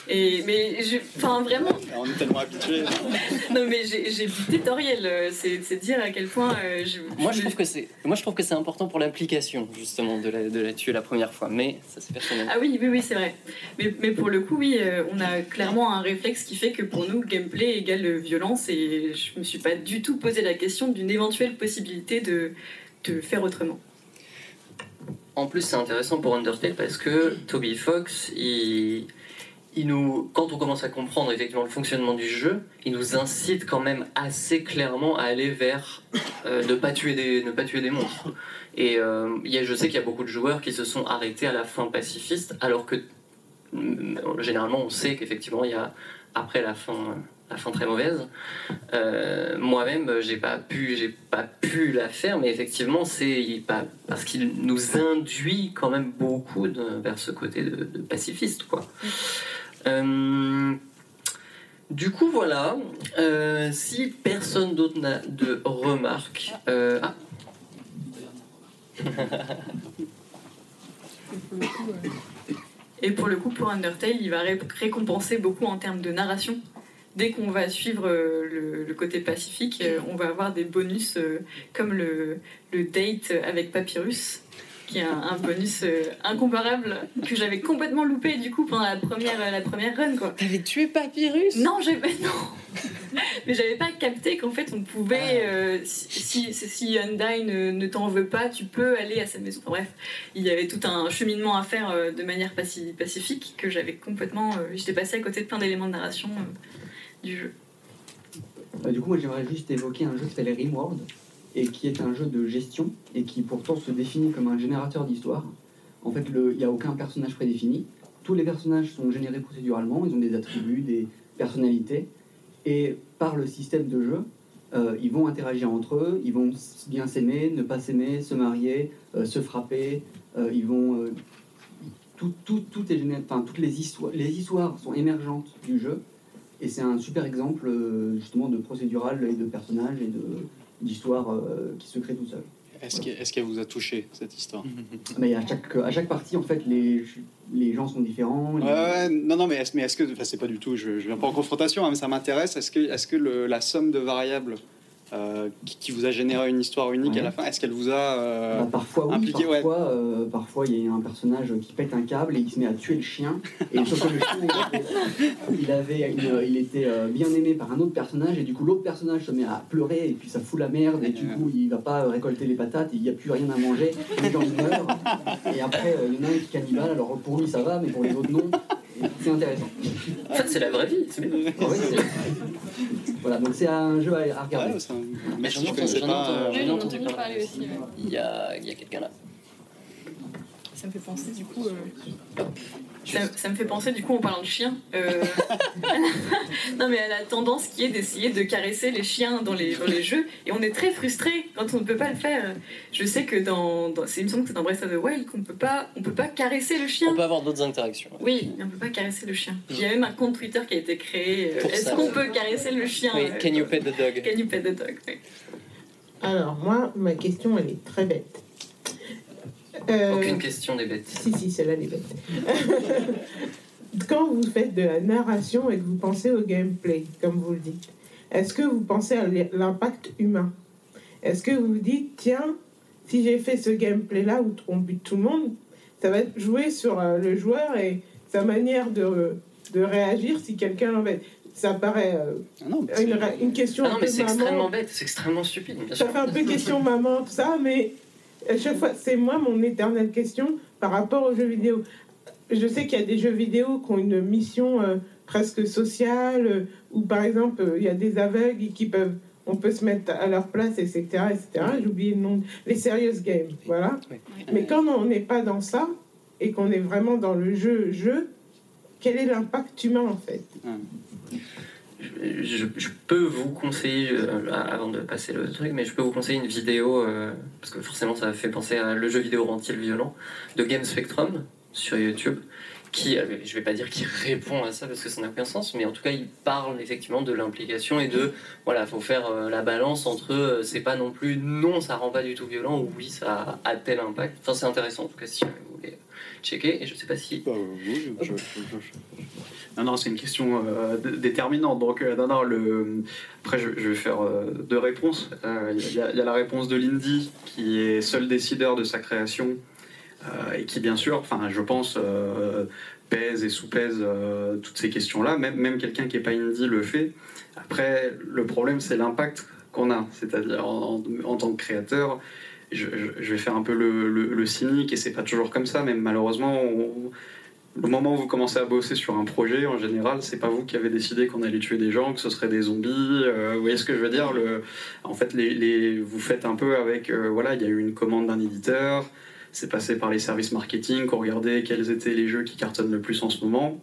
Et mais je- enfin vraiment, On est tellement habitués. non mais j'ai buté Toriel. euh, C'est dire à quel point euh, je, Moi, je trouve que c'est, moi, je trouve que c'est important pour l'application justement de la, de la tuer la première fois, mais ça c'est personnel. Ah oui, oui, oui, c'est vrai. Mais, mais pour le coup, oui, euh, on a clairement un réflexe qui fait que pour nous, gameplay égale violence et je me suis pas du tout posé la question d'une éventuelle possibilité de, de faire autrement. En plus, c'est intéressant pour Undertale parce que Toby Fox, il, il nous, quand on commence à comprendre effectivement le fonctionnement du jeu, il nous incite quand même assez clairement à aller vers euh, ne pas tuer des, ne pas tuer des monstres. Et euh, y a, je sais qu'il y a beaucoup de joueurs qui se sont arrêtés à la fin pacifiste, alors que mm, généralement on sait qu'effectivement il y a après la fin la fin très mauvaise. Euh, Moi-même, j'ai pas pu, pas pu la faire, mais effectivement, c'est parce qu'il nous induit quand même beaucoup vers ce côté de pacifiste, quoi. Euh, du coup, voilà. Euh, si personne d'autre n'a de remarques, euh, ah. Et pour le coup, pour Undertale, il va ré- récompenser beaucoup en termes de narration. Dès qu'on va suivre le, côté pacifique, on va avoir des bonus comme le date avec Papyrus, qui est un, un bonus euh, incomparable que j'avais complètement loupé du coup pendant la première, la première run. quoi. T'avais tué Papyrus? Non, j'ai non. Mais j'avais pas capté qu'en fait on pouvait, euh, si, si, si Hyundai ne, ne t'en veut pas, tu peux aller à sa maison. Enfin, bref, il y avait tout un cheminement à faire euh, de manière paci- pacifique que j'avais complètement. euh, J'étais passé à côté de plein d'éléments de narration euh, du jeu. Euh, du coup, moi j'aimerais juste évoquer un jeu qui s'appelle Rimworld et qui est un jeu de gestion et qui pourtant se définit comme un générateur d'histoire. En fait, il n'y a aucun personnage prédéfini. Tous les personnages sont générés procéduralement, ils ont des attributs, des personnalités. Et par le système de jeu, euh, ils vont interagir entre eux, ils vont bien s'aimer, ne pas s'aimer, se marier, euh, se frapper, euh, ils vont... tout, toutes les histoires, sont émergentes du jeu et c'est un super exemple justement de procédural et de personnages et de d'histoire euh, qui se crée tout seul. Est-ce qu'elle est-ce qu'elle vous a touché, cette histoire? Mais à chaque, à chaque partie, en fait, les, les gens sont différents. les- non, non, mais est-ce, mais est-ce que, enfin, c'est pas du tout, je, je viens pas en confrontation, hein, mais ça m'intéresse. Est-ce que, est-ce que le- la somme de variables euh, qui, qui vous a généré une histoire unique à la fin, est-ce qu'elle vous a euh, Bah, parfois oui, impliqué ouais. euh, parfois il y a un personnage qui pète un câble et il se met à tuer le chien. Et sauf que le chien, il avait, il, avait une- il était euh, bien aimé par un autre personnage et du coup l'autre personnage se met à pleurer et puis ça fout la merde et du coup il va pas récolter les patates et il n'y a plus rien à manger. Les gens meurent. Et après il y en a un qui est cannibale, alors pour lui ça va mais pour les autres non. C'est intéressant. En fait, c'est la vraie vie. Ouais, voilà, donc c'est un jeu à, à regarder. Mais je entendu, connaissais j'en ai pas, entendu- parler. aussi, ouais. Il y a, il y a quelqu'un là. Ça me fait penser du coup. Euh, ça, me fait penser du coup en parlant de chiens. Euh, non mais elle a tendance qui est d'essayer de caresser les chiens dans les, dans les jeux et on est très frustré quand on ne peut pas le faire. Je sais que dans, dans c'est une que c'est dans Breath of the Wild qu'on peut pas on peut pas caresser le chien. On peut avoir d'autres interactions. Oui, mais on peut pas caresser le chien. Il y a même un compte Twitter qui a été créé. Est-ce qu'on peut caresser le chien oui, Can you pet the dog? Can you pet the dog Alors moi ma question elle est très bête. Euh, Aucune question des bêtes. Si, si, celle-là, les bêtes. Quand vous faites de la narration et que vous pensez au gameplay, comme vous le dites, est-ce que vous pensez à l'impact humain? Est-ce que vous vous dites, tiens, si j'ai fait ce gameplay-là où on bute tout le monde, ça va jouer sur euh, le joueur et sa manière de, de réagir si quelqu'un l'embête ça paraît euh, ah une, une, question ah non, mais c'est extrêmement bête, c'est extrêmement stupide. Bien ça fait un peu question maman, tout ça, mais à chaque fois, c'est moi mon éternelle question par rapport aux jeux vidéo. Je sais qu'il y a des jeux vidéo qui ont une mission euh, presque sociale, euh, où par exemple, euh, il y a des aveugles qui peuvent, on peut se mettre à leur place, etc. etc. J'ai oublié le nom. Les serious games, voilà. Mais quand on n'est pas dans ça, et qu'on est vraiment dans le jeu, jeu, quel est l'impact humain en fait? Je, peux vous conseiller, euh, avant de passer le truc, mais je peux vous conseiller une vidéo, euh, parce que forcément ça fait penser à le jeu vidéo rentier le violent, de Game Spectrum sur YouTube, qui, euh, je vais pas dire qu'il répond à ça parce que ça n'a aucun sens, mais en tout cas il parle effectivement de l'implication et de, voilà, faut faire la balance entre, c'est pas non plus, non ça rend pas du tout violent, ou oui ça a tel impact. Enfin c'est intéressant en tout cas si vous voulez checker, et je sais pas si... Bah, non, non, c'est une question euh, déterminante. Donc, euh, non, non, le... après, je, vais faire euh, deux réponses. Il y, a la réponse de Lindy, qui est seul décideur de sa création, et qui, bien sûr, enfin, je pense, pèse et sous-pèse toutes ces questions-là. Même, même quelqu'un qui n'est pas Indy le fait. Après, le problème, c'est l'impact qu'on a. C'est-à-dire, en, tant que créateur, je, vais faire un peu le, cynique, et c'est pas toujours comme ça, mais malheureusement, on, le moment où vous commencez à bosser sur un projet, en général, c'est pas vous qui avez décidé qu'on allait tuer des gens, que ce serait des zombies. Euh, vous voyez ce que je veux dire? En fait, vous faites un peu avec. Euh, voilà, il y a eu une commande d'un éditeur, c'est passé par les services marketing, qu'on regardait quels étaient les jeux qui cartonnent le plus en ce moment.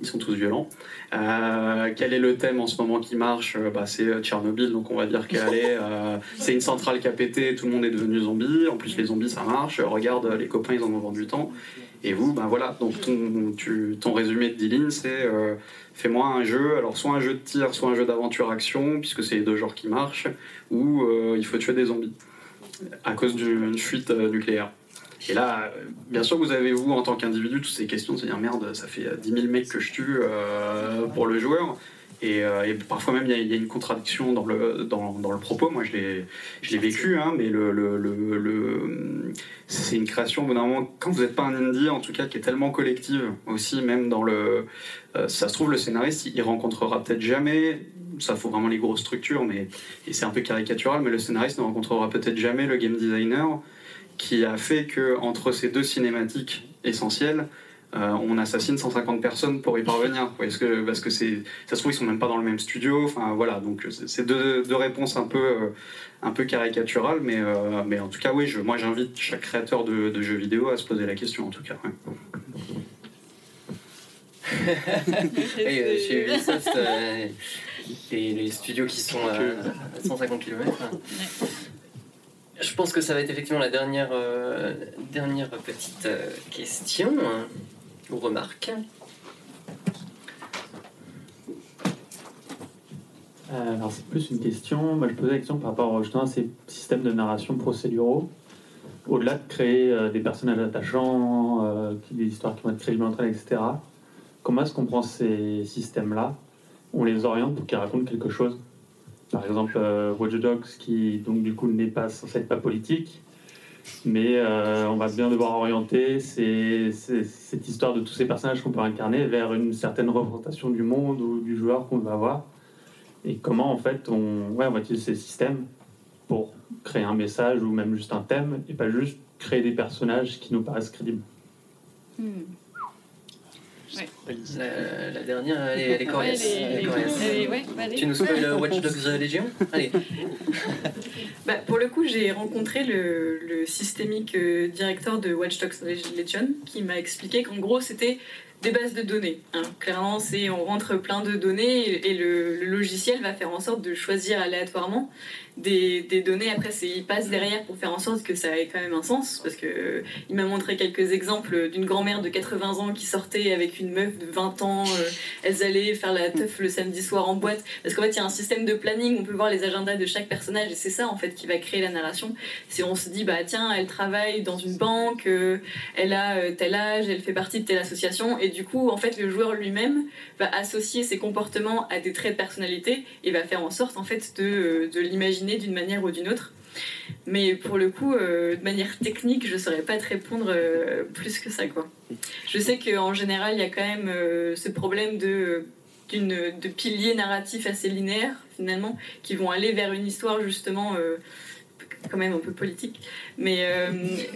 Ils sont tous violents. Euh, quel est le thème en ce moment qui marche? Bah, C'est Tchernobyl, donc on va dire qu'allez, c'est une centrale qui a pété, tout le monde est devenu zombie. En plus, les zombies, ça marche. Regarde, les copains, ils en ont vendu tant. Et vous, ben voilà, donc ton, tu, ton résumé de 10 lignes, c'est euh, fais-moi un jeu, alors soit un jeu de tir, soit un jeu d'aventure-action, puisque c'est les deux genres qui marchent, ou euh, il faut tuer des zombies à cause d'une fuite euh, nucléaire. Et là, bien sûr, vous avez, vous, en tant qu'individu, toutes ces questions de se dire merde, ça fait 10 000 mecs que je tue pour le joueur. Euh, et, parfois même, il y, a une contradiction dans le, dans, dans le propos. Moi, je l'ai vécu, hein, mais le, le, le c'est une création, au moment, quand vous n'êtes pas un indie, en tout cas, qui est tellement collective aussi, même dans le. Euh, ça se trouve, le scénariste, il, rencontrera peut-être jamais. Ça faut vraiment les grosses structures, mais et c'est un peu caricatural, mais le scénariste ne rencontrera peut-être jamais le game designer qui a fait que entre ces deux cinématiques essentielles, euh, on assassine 150 personnes pour y parvenir. Parce que, parce que c'est, ça se trouve, ils sont même pas dans le même studio. Enfin, voilà, donc c'est deux, deux, réponses un peu, euh, un peu caricaturales, mais, euh, mais en tout cas, oui, je, moi j'invite chaque créateur de, jeux vidéo à se poser la question, en tout cas. Et chez Ubisoft, les, studios qui sont à, 150 km. Je pense que ça va être effectivement la dernière, dernière petite question remarques euh, alors c'est plus une question, moi je posais la question par rapport justement à ces systèmes de narration procéduraux. Au-delà de créer euh, des personnages attachants, euh, des histoires qui vont être crédibles entre elles, etc., comment est-ce qu'on prend ces systèmes-là? On les oriente pour qu'ils racontent quelque chose? Par exemple, Watch Dogs, qui donc du coup n'est pas censé être pas politique, mais euh, on va bien devoir orienter cette histoire de tous ces personnages qu'on peut incarner vers une certaine représentation du monde ou du joueur qu'on va avoir. Et comment en fait on, ouais, on va utiliser ces systèmes pour créer un message ou même juste un thème et pas juste créer des personnages qui nous paraissent crédibles. Hmm. La, la dernière, elle est, elle coriace. Ouais, ouais. Tu nous spoil Watch Dogs Legion Allez. Bah, pour le coup, j'ai rencontré le, le systémique euh, directeur de Watch Dogs Legion qui m'a expliqué qu'en gros, c'était des bases de données. hein. Clairement, c'est on rentre plein de données et, et le, le logiciel va faire en sorte de choisir aléatoirement des, des données. Après, il passe derrière pour faire en sorte que ça ait quand même un sens parce que euh, il m'a montré quelques exemples d'une grand-mère de 80 ans qui sortait avec une meuf de 20 ans. euh, elles allaient faire la teuf le samedi soir en boîte parce qu'en fait, il y a un système de planning. On peut voir les agendas de chaque personnage et c'est ça en fait qui va créer la narration. C'est on se dit bah tiens, elle travaille dans une banque, euh, elle a euh, tel âge, elle fait partie de telle association et du coup, en fait, le joueur lui-même va associer ses comportements à des traits de personnalité et va faire en sorte en fait de, de l'imaginer d'une manière ou d'une autre. Mais pour le coup, euh, de manière technique, je saurais pas te répondre euh, plus que ça quoi. Je sais qu'en général, il y a quand même euh, ce problème de de piliers narratifs assez linéaires finalement qui vont aller vers une histoire justement quand même un peu politique. Mais, euh,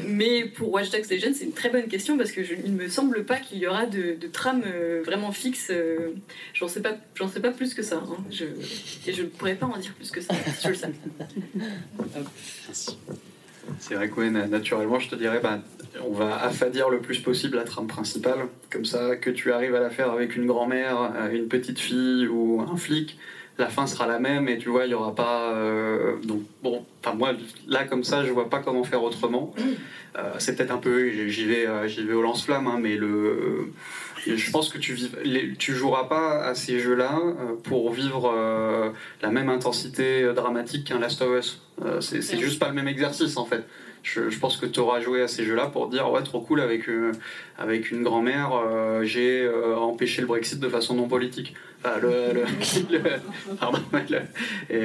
mais pour Watch Dogs Legion, c'est une très bonne question parce que je, il me semble pas qu'il y aura de, de trame euh, vraiment fixe. euh, j'en sais pas, j'en sais pas plus que ça. hein. Je, et je ne pourrais pas en dire plus que ça. si je le savais. C'est vrai que naturellement, je te dirais, bah, on va affadir le plus possible la trame principale. Comme ça, que tu arrives à la faire avec une grand-mère, une petite fille ou un flic, la fin sera la même et tu vois, il n'y aura pas. euh, donc, bon, enfin, moi, là, comme ça, je vois pas comment faire autrement. Euh, c'est peut-être un peu. J'y vais, euh, j'y vais au lance-flamme, hein, mais le. Je pense que tu, les- tu joueras pas à ces jeux-là pour vivre euh, la même intensité dramatique qu'un Last of Us. C'est c'est juste pas le même exercice en fait. Je, je pense que tu auras joué à ces jeux-là pour dire ouais trop cool avec, euh, avec une grand-mère euh, j'ai euh, empêché le Brexit de façon non politique. Enfin, le, le- le- pardon, le- et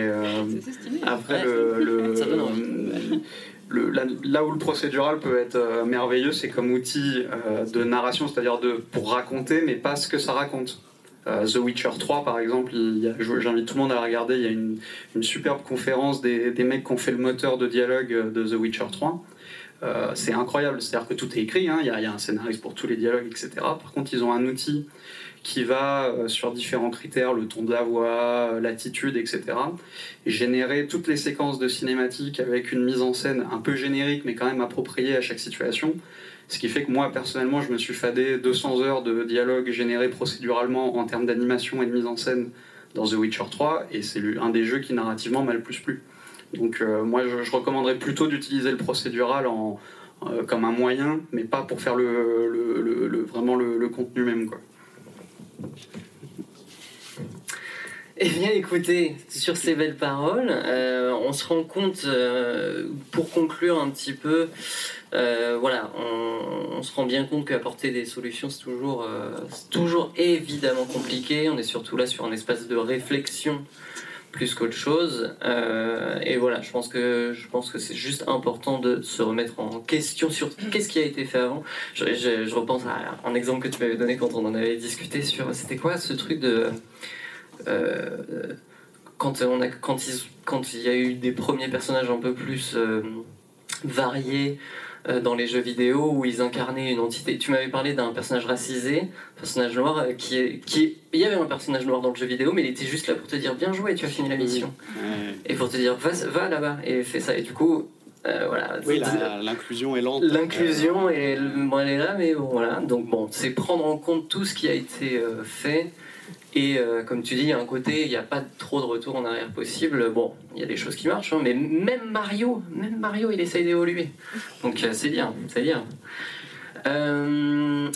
après le, le- le- là, là où le procédural peut être euh, merveilleux, c'est comme outil euh, de narration, c'est-à-dire de pour raconter, mais pas ce que ça raconte. Euh, The Witcher 3, par exemple, j'invite tout le monde à la regarder. Il y a une, superbe conférence des, mecs qui ont fait le moteur de dialogue de The Witcher 3. Euh, c'est incroyable, c'est-à-dire que tout est écrit, hein, il, y a, un scénariste pour tous les dialogues, etc. Par contre, ils ont un outil qui va euh, sur différents critères, le ton de la voix, l'attitude, etc. Et générer toutes les séquences de cinématiques avec une mise en scène un peu générique, mais quand même appropriée à chaque situation. Ce qui fait que moi, personnellement, je me suis fadé 200 heures de dialogue généré procéduralement en termes d'animation et de mise en scène dans The Witcher 3, et c'est un des jeux qui narrativement m'a le plus plu. Donc euh, moi, je, recommanderais plutôt d'utiliser le procédural en, euh, comme un moyen, mais pas pour faire le, le- le- vraiment le, contenu même. Quoi. Eh bien, écoutez, sur ces belles paroles, euh, on se rend compte, pour conclure un petit peu, euh, voilà, on, se rend bien compte qu'apporter des solutions, c'est toujours, euh, toujours évidemment compliqué. On est surtout là sur un espace de réflexion plus qu'autre chose. Euh, et voilà, je pense que je pense que c'est juste important de se remettre en question sur qu'est-ce qui a été fait avant. Je, repense à un exemple que tu m'avais donné quand on en avait discuté sur c'était quoi ce truc de quand on a quand ils, quand il y a eu des premiers personnages un peu plus variés dans les jeux vidéo où ils incarnaient une entité. Tu m'avais parlé d'un personnage racisé, personnage noir, euh, qui est, qui est- Il y avait un personnage noir dans le jeu vidéo, mais il était juste là pour te dire bien joué, tu as fini la mission. Et pour te dire va, va là-bas et fais ça. Et du coup, euh, voilà. Oui, l'inclusion est lente. L'inclusion, est, bon, elle est là, mais bon, voilà. Donc bon, c'est prendre en compte tout ce qui a été euh, fait. Et euh, comme tu dis, il y a un côté, il n'y a pas trop de retour en arrière possible. Bon, il y a des choses qui marchent, hein, mais même Mario, même Mario, il essaye d'évoluer. Donc euh, c'est bien, c'est bien. Euh,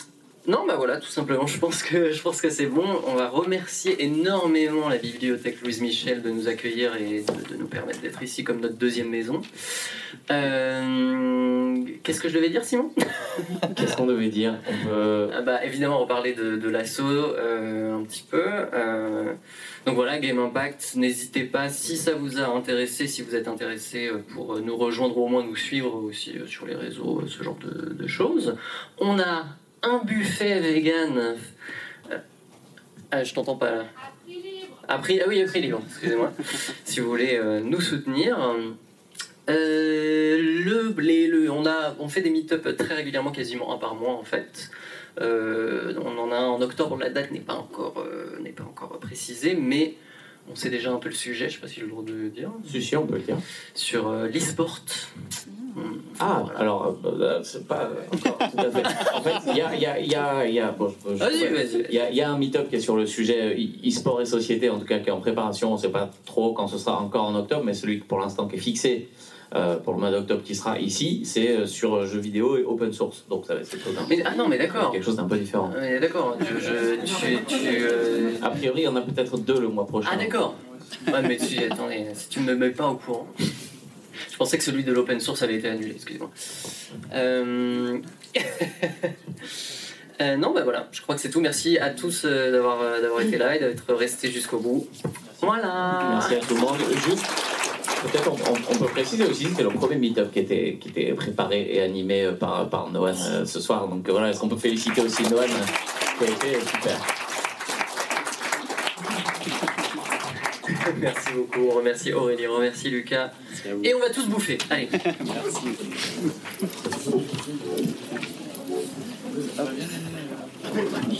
non, bah voilà, tout simplement, je pense que je pense que c'est bon. On va remercier énormément la bibliothèque Louise Michel de nous accueillir et de, de nous permettre d'être ici comme notre deuxième maison. Euh, Qu'est-ce que je devais dire, Simon? Qu'est-ce qu'on devait dire? On peut- Ah bah, évidemment, reparler de, de l'assaut euh, un petit peu. Euh, donc voilà, Game Impact, n'hésitez pas, si ça vous a intéressé, si vous êtes intéressé pour nous rejoindre ou au moins nous suivre aussi sur les réseaux, ce genre de, de choses. On a un buffet vegan. Euh, ah, je t'entends pas là. À prix, ah oui, à prix libre, excusez-moi. si vous voulez euh, nous soutenir. Euh, le, les- le- on, a, on fait des meet-up très régulièrement, quasiment un par mois en fait. Euh, on en a un en octobre, la date n'est pas encore, euh, n'est pas encore précisée, mais on sait déjà un peu le sujet, je sais pas si j'ai le droit de le dire. Si, si, on peut le dire. Sur euh, l'e-sport. Ah, alors, euh, c'est pas encore tout à fait. En fait, il y a, il y a, il y a, il y a- bon, je- je- Vas-y, ouais. vas-y. Il y a, il y a un meet-up qui est sur le sujet e- e-sport et société, en tout cas qui est en préparation. On ne sait pas trop quand ce sera encore en octobre, mais celui pour l'instant qui est fixé euh, pour le mois d'octobre qui sera ici, c'est euh, sur euh, jeux vidéo et open source. Donc ça va être quelque chose d'un Mais- ah non, mais d'accord. quelque chose d'un peu différent. Ah, mais d'accord, euh, A priori, il y en a peut-être deux le mois prochain. Ah d'accord. Ouais, mais tu, attendez, si tu ne me mets pas au courant. Je pensais que celui de l'open source avait été annulé, excuse-moi. Euh... euh, non, bah voilà, je crois que c'est tout. Merci à tous euh, d'avoir d'avoir été là et d'être restés jusqu'au bout. Voilà. Merci à tout le monde. Juste, peut-être on, peut préciser aussi que c'était le premier meet-up qui était, qui était préparé et animé par, par Noan ce soir. Donc voilà, est-ce qu'on peut féliciter aussi Noan qui a été super. Merci beaucoup. On remercie Aurélie, on remercie Lucas. Et on va tous bouffer. Allez.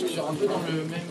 Sur un peu dans le même.